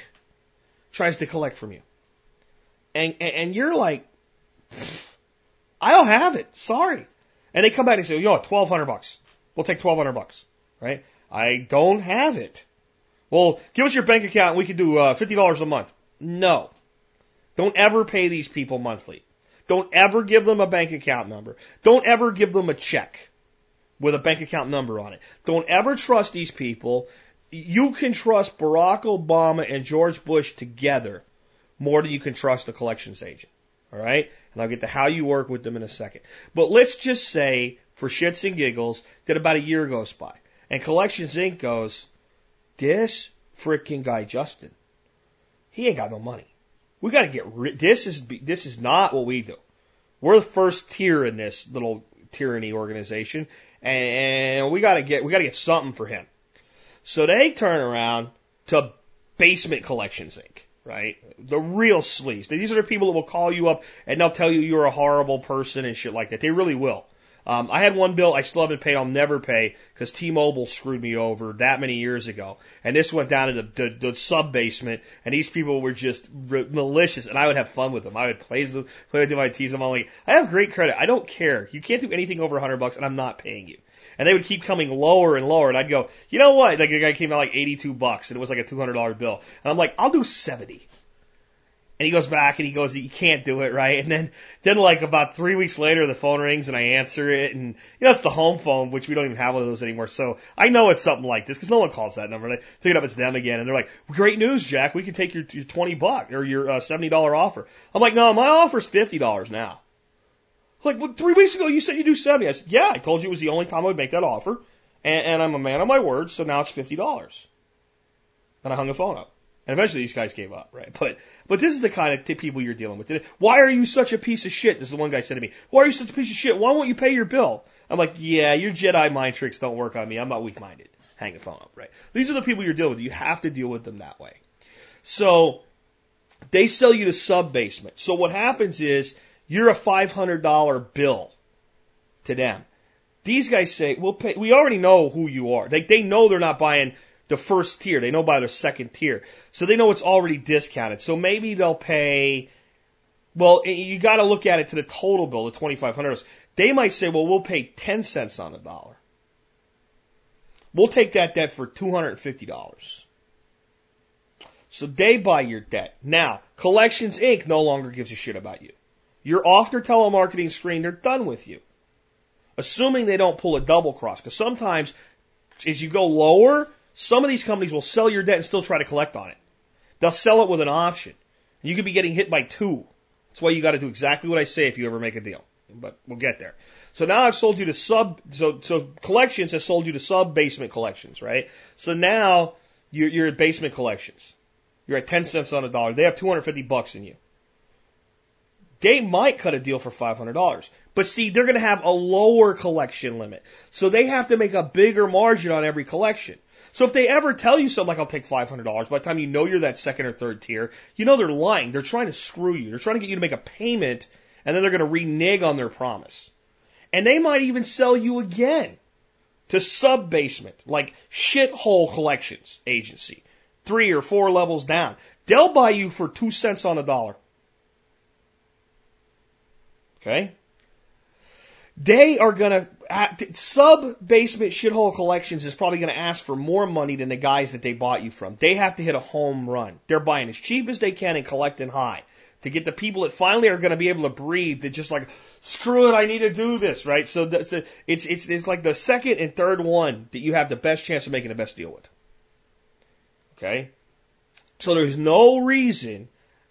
tries to collect from you, and and, and you're like, I don't have it. Sorry. And they come back and say, yo, twelve hundred bucks. We'll take twelve hundred bucks, right? I don't have it. Well, give us your bank account and we can do uh, fifty dollars a month. No, don't ever pay these people monthly. Don't ever give them a bank account number. Don't ever give them a check with a bank account number on it. Don't ever trust these people. You can trust Barack Obama and George Bush together more than you can trust a collections agent. All right? And I'll get to how you work with them in a second. But let's just say, for shits and giggles, that about a year goes by. And Collections Inc. goes, this freaking guy Justin, he ain't got no money. We got to get rid. This is this is not what we do. We're the first tier in this little tyranny organization, and we got to get we got to get something for him. So they turn around to Basement Collections Inc right? The real sleaze. These are the people that will call you up and they'll tell you you're a horrible person and shit like that. They really will. Um, I had one bill I still haven't paid. I'll never pay because T-Mobile screwed me over that many years ago. And this went down to the, the, the sub basement, and these people were just re- malicious. And I would have fun with them. I would play play with them, I tease them. I'm like, I have great credit. I don't care. You can't do anything over a hundred bucks, and I'm not paying you. And they would keep coming lower and lower, and I'd go, you know what? Like the guy came out like 82 bucks, and it was like a $200 bill. And I'm like, I'll do 70. And he goes back and he goes, you can't do it, right? And then, then like about three weeks later, the phone rings and I answer it. And, you know, it's the home phone, which we don't even have one of those anymore. So I know it's something like this because no one calls that number. And I pick it up, it's them again. And they're like, great news, Jack. We can take your, your 20 buck or your uh, $70 offer. I'm like, no, my offer's $50 now. Like, three weeks ago you said you do 70. I said, yeah, I told you it was the only time I would make that offer. And, and I'm a man of my word. So now it's $50. And I hung the phone up. And eventually these guys gave up, right? But but this is the kind of t- people you're dealing with. Today. Why are you such a piece of shit? This is the one guy said to me. Why are you such a piece of shit? Why won't you pay your bill? I'm like, yeah, your Jedi mind tricks don't work on me. I'm not weak minded. Hang the phone up, right? These are the people you're dealing with. You have to deal with them that way. So they sell you the sub basement. So what happens is you're a $500 bill to them. These guys say, we'll pay, we already know who you are. They, they know they're not buying the first tier. They know by their second tier. So they know it's already discounted. So maybe they'll pay, well, you got to look at it to the total bill, the $2,500. They might say, well, we'll pay 10 cents on the dollar. We'll take that debt for $250. So they buy your debt. Now, Collections Inc. no longer gives a shit about you. You're off their telemarketing screen. They're done with you. Assuming they don't pull a double cross. Because sometimes as you go lower, some of these companies will sell your debt and still try to collect on it. They'll sell it with an option. You could be getting hit by two. That's why you got to do exactly what I say if you ever make a deal. But we'll get there. So now I've sold you to sub, so, so collections has sold you to sub basement collections, right? So now you're, you're at basement collections. You're at 10 cents on a dollar. They have 250 bucks in you. They might cut a deal for $500. But see, they're going to have a lower collection limit. So they have to make a bigger margin on every collection. So if they ever tell you something like, I'll take $500, by the time you know you're that second or third tier, you know they're lying. They're trying to screw you. They're trying to get you to make a payment and then they're going to renege on their promise. And they might even sell you again to sub basement, like shithole collections agency, three or four levels down. They'll buy you for two cents on a dollar. Okay? They are going uh, to sub basement shithole collections is probably going to ask for more money than the guys that they bought you from. They have to hit a home run. They're buying as cheap as they can and collecting high. to get the people that finally are going to be able to breathe that just like, screw it, I need to do this, right? So that's a, it's, it's, it's like the second and third one that you have the best chance of making the best deal with. Okay? So there's no reason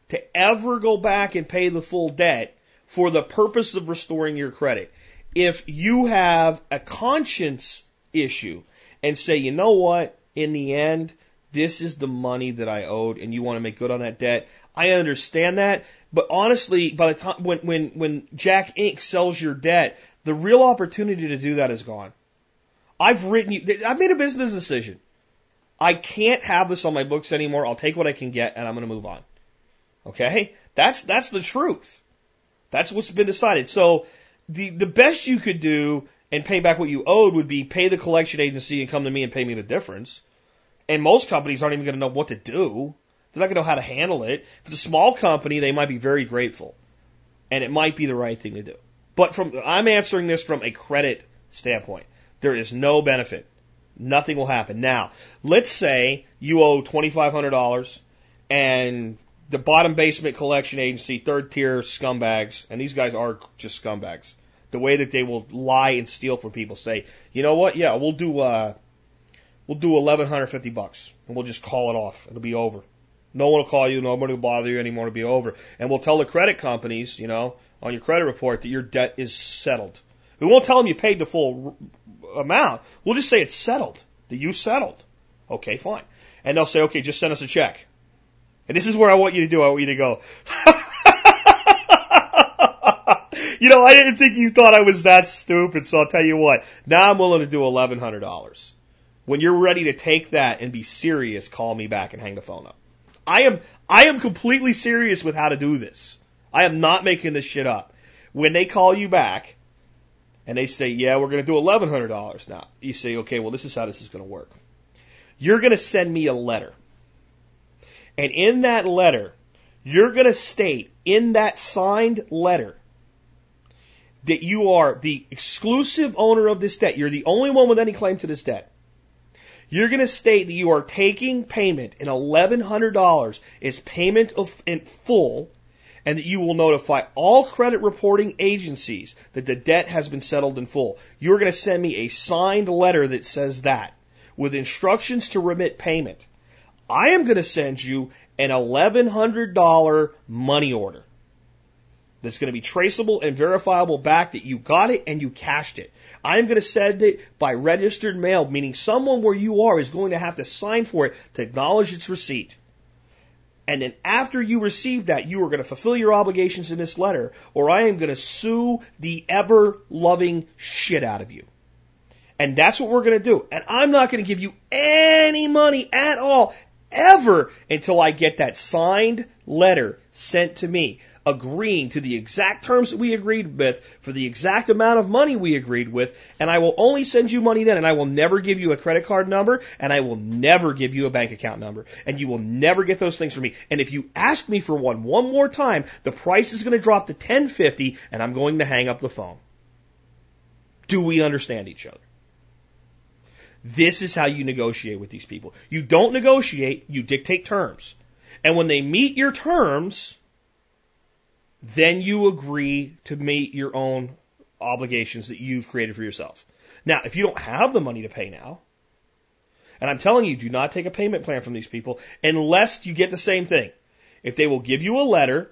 to ever go back and pay the full debt for the purpose of restoring your credit. If you have a conscience issue and say, you know what, in the end, this is the money that I owed and you want to make good on that debt, I understand that, but honestly, by the time when when when Jack Inc. sells your debt, the real opportunity to do that is gone. I've written you. I've made a business decision. I can't have this on my books anymore. I'll take what I can get, and I'm going to move on. Okay, that's that's the truth. That's what's been decided. So the the best you could do and pay back what you owed would be pay the collection agency and come to me and pay me the difference. And most companies aren't even going to know what to do. They're not going to know how to handle it. If it's a small company, they might be very grateful. And it might be the right thing to do. But from, I'm answering this from a credit standpoint. There is no benefit. Nothing will happen. Now, let's say you owe $2,500 and the bottom basement collection agency, third tier scumbags, and these guys are just scumbags. The way that they will lie and steal from people say, you know what? Yeah, we'll do, uh, we'll do 1150 bucks and we'll just call it off. It'll be over. No one will call you. Nobody will bother you anymore. It'll be over. And we'll tell the credit companies, you know, on your credit report that your debt is settled. We won't tell them you paid the full amount. We'll just say it's settled. That you settled. Okay, fine. And they'll say, okay, just send us a check. And this is where I want you to do. I want you to go. you know, I didn't think you thought I was that stupid, so I'll tell you what. Now I'm willing to do eleven hundred dollars. When you're ready to take that and be serious, call me back and hang the phone up. I am I am completely serious with how to do this. I am not making this shit up. When they call you back and they say, "Yeah, we're going to do eleven hundred dollars now," you say, "Okay, well, this is how this is going to work." You're going to send me a letter, and in that letter, you're going to state in that signed letter that you are the exclusive owner of this debt. You're the only one with any claim to this debt. You're going to state that you are taking payment in $1,100 is payment of, in full and that you will notify all credit reporting agencies that the debt has been settled in full. You're going to send me a signed letter that says that with instructions to remit payment. I am going to send you an $1,100 money order that's going to be traceable and verifiable back that you got it and you cashed it. I'm going to send it by registered mail, meaning someone where you are is going to have to sign for it to acknowledge its receipt. And then after you receive that, you are going to fulfill your obligations in this letter, or I am going to sue the ever loving shit out of you. And that's what we're going to do. And I'm not going to give you any money at all, ever, until I get that signed letter sent to me agreeing to the exact terms that we agreed with for the exact amount of money we agreed with, and I will only send you money then, and I will never give you a credit card number, and I will never give you a bank account number, and you will never get those things from me. And if you ask me for one one more time, the price is going to drop to 1050, and I'm going to hang up the phone. Do we understand each other? This is how you negotiate with these people. You don't negotiate, you dictate terms. And when they meet your terms, then you agree to meet your own obligations that you've created for yourself. Now, if you don't have the money to pay now, and I'm telling you, do not take a payment plan from these people unless you get the same thing. If they will give you a letter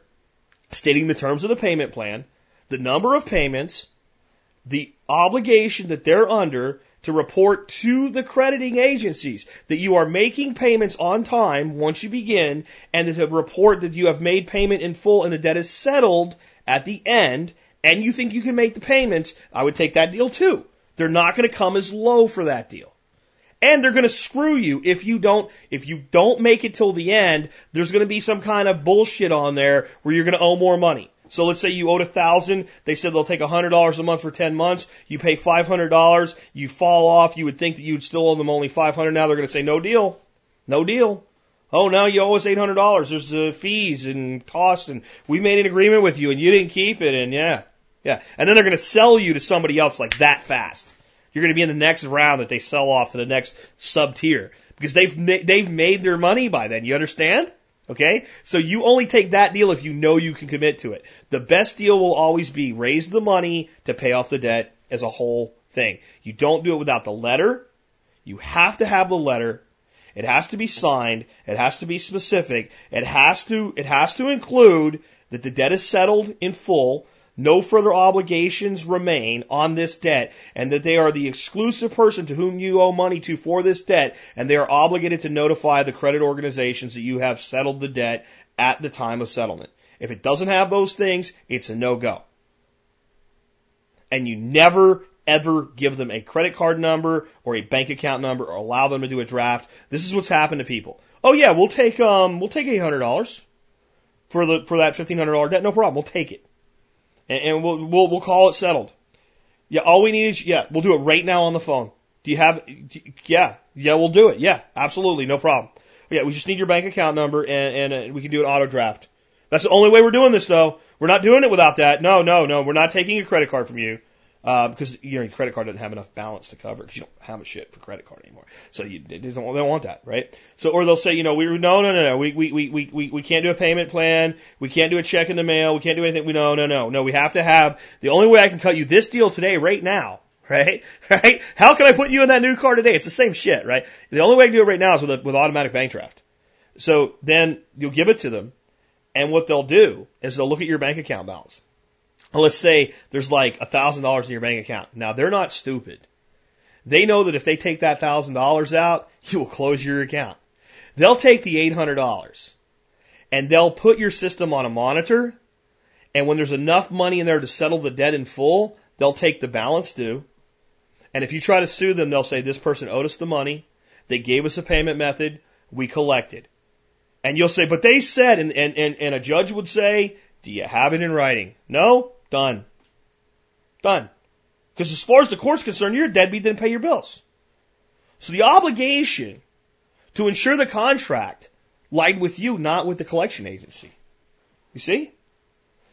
stating the terms of the payment plan, the number of payments, the obligation that they're under to report to the crediting agencies that you are making payments on time once you begin and to report that you have made payment in full and the debt is settled at the end and you think you can make the payments, I would take that deal too. They're not going to come as low for that deal. And they're going to screw you if you don't, if you don't make it till the end, there's going to be some kind of bullshit on there where you're going to owe more money. So let's say you owed a thousand. They said they'll take a hundred dollars a month for ten months. You pay five hundred dollars. You fall off. You would think that you'd still owe them only five hundred. Now they're going to say no deal, no deal. Oh, now you owe us eight hundred dollars. There's the fees and costs, and we made an agreement with you, and you didn't keep it, and yeah, yeah. And then they're going to sell you to somebody else like that fast. You're going to be in the next round that they sell off to the next sub tier because they've they've made their money by then. You understand? Okay? So you only take that deal if you know you can commit to it. The best deal will always be raise the money to pay off the debt as a whole thing. You don't do it without the letter. You have to have the letter. It has to be signed. It has to be specific. It has to, it has to include that the debt is settled in full no further obligations remain on this debt, and that they are the exclusive person to whom you owe money to for this debt, and they are obligated to notify the credit organizations that you have settled the debt at the time of settlement. If it doesn't have those things, it's a no-go. And you never ever give them a credit card number or a bank account number or allow them to do a draft. This is what's happened to people. Oh yeah, we'll take um we'll take eight hundred dollars for the for that fifteen hundred dollar debt. No problem, we'll take it and, and we'll, we'll we'll call it settled. Yeah, all we need is yeah, we'll do it right now on the phone. Do you have? Yeah, yeah, we'll do it. Yeah, absolutely, no problem. Yeah, we just need your bank account number and, and uh, we can do an auto draft. That's the only way we're doing this though. We're not doing it without that. No, no, no. We're not taking a credit card from you uh, because your credit card doesn't have enough balance to cover because you don't have a shit for credit card anymore. So you they don't, they don't want that, right? So or they'll say, you know, we no no no no we we we we we can't do a payment plan, we can't do a check in the mail, we can't do anything. We no no no no we have to have the only way I can cut you this deal today right now. Right, right. How can I put you in that new car today? It's the same shit, right? The only way I can do it right now is with a, with automatic bank draft. So then you'll give it to them, and what they'll do is they'll look at your bank account balance let's say there's like a thousand dollars in your bank account. Now they're not stupid. They know that if they take that thousand dollars out, you will close your account. They'll take the eight hundred dollars and they'll put your system on a monitor. And when there's enough money in there to settle the debt in full, they'll take the balance due. And if you try to sue them, they'll say this person owed us the money. They gave us a payment method. We collected. And you'll say, but they said, and, and, and, and a judge would say, do you have it in writing? No? Done. Done. Because as far as the court's concerned, you're a deadbeat, didn't pay your bills. So the obligation to ensure the contract lied with you, not with the collection agency. You see?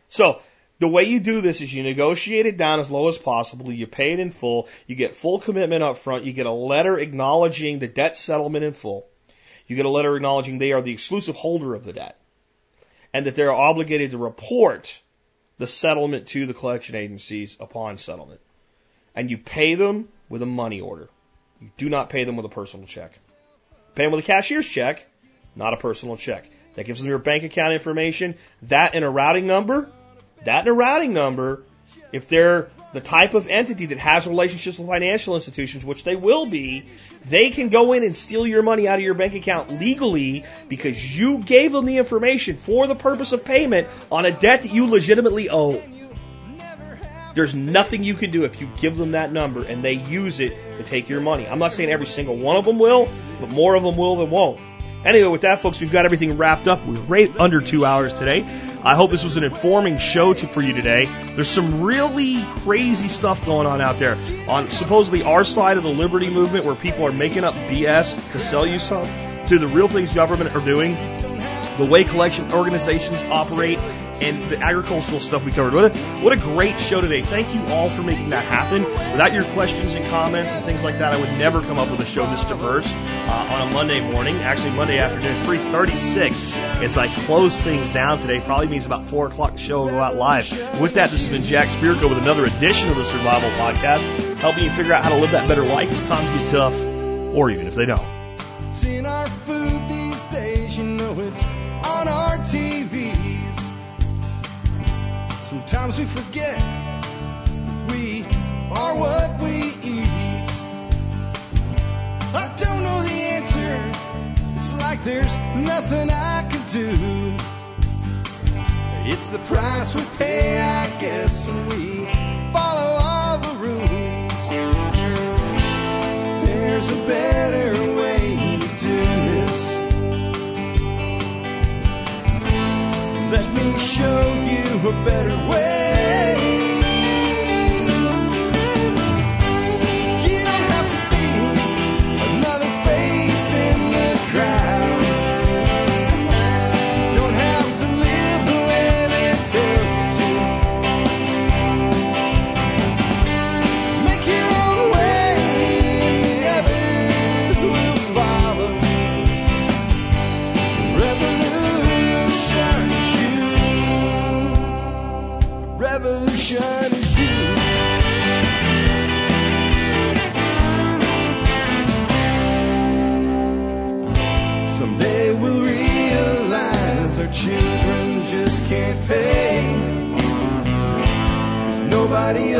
So, the way you do this is you negotiate it down as low as possible, you pay it in full, you get full commitment up front, you get a letter acknowledging the debt settlement in full, you get a letter acknowledging they are the exclusive holder of the debt, and that they're obligated to report the settlement to the collection agencies upon settlement. And you pay them with a money order. You do not pay them with a personal check. Pay them with a cashier's check, not a personal check. That gives them your bank account information, that and a routing number, that and a routing number, if they're the type of entity that has relationships with financial institutions, which they will be, they can go in and steal your money out of your bank account legally because you gave them the information for the purpose of payment on a debt that you legitimately owe. There's nothing you can do if you give them that number and they use it to take your money. I'm not saying every single one of them will, but more of them will than won't. Anyway, with that, folks, we've got everything wrapped up. We're right under two hours today. I hope this was an informing show to, for you today. There's some really crazy stuff going on out there on supposedly our side of the liberty movement where people are making up BS to sell you some to the real things government are doing, the way collection organizations operate, and the agricultural stuff we covered. What a, what a great show today. Thank you all for making that happen. Without your questions and comments and things like that, I would never come up with a show this diverse uh, on a Monday morning. Actually, Monday afternoon, 336. As I close things down today. Probably means about 4 o'clock the show will go out live. With that, this has been Jack Spirko with another edition of the Survival Podcast, helping you figure out how to live that better life if times get tough, or even if they don't. It's in our food these days, you know it's on our TVs. Sometimes we forget we are what we eat. I don't know the answer. It's like there's nothing I can do. It's the price we pay, I guess, when we follow all the rules. There's a better Let me show you a better way. nobody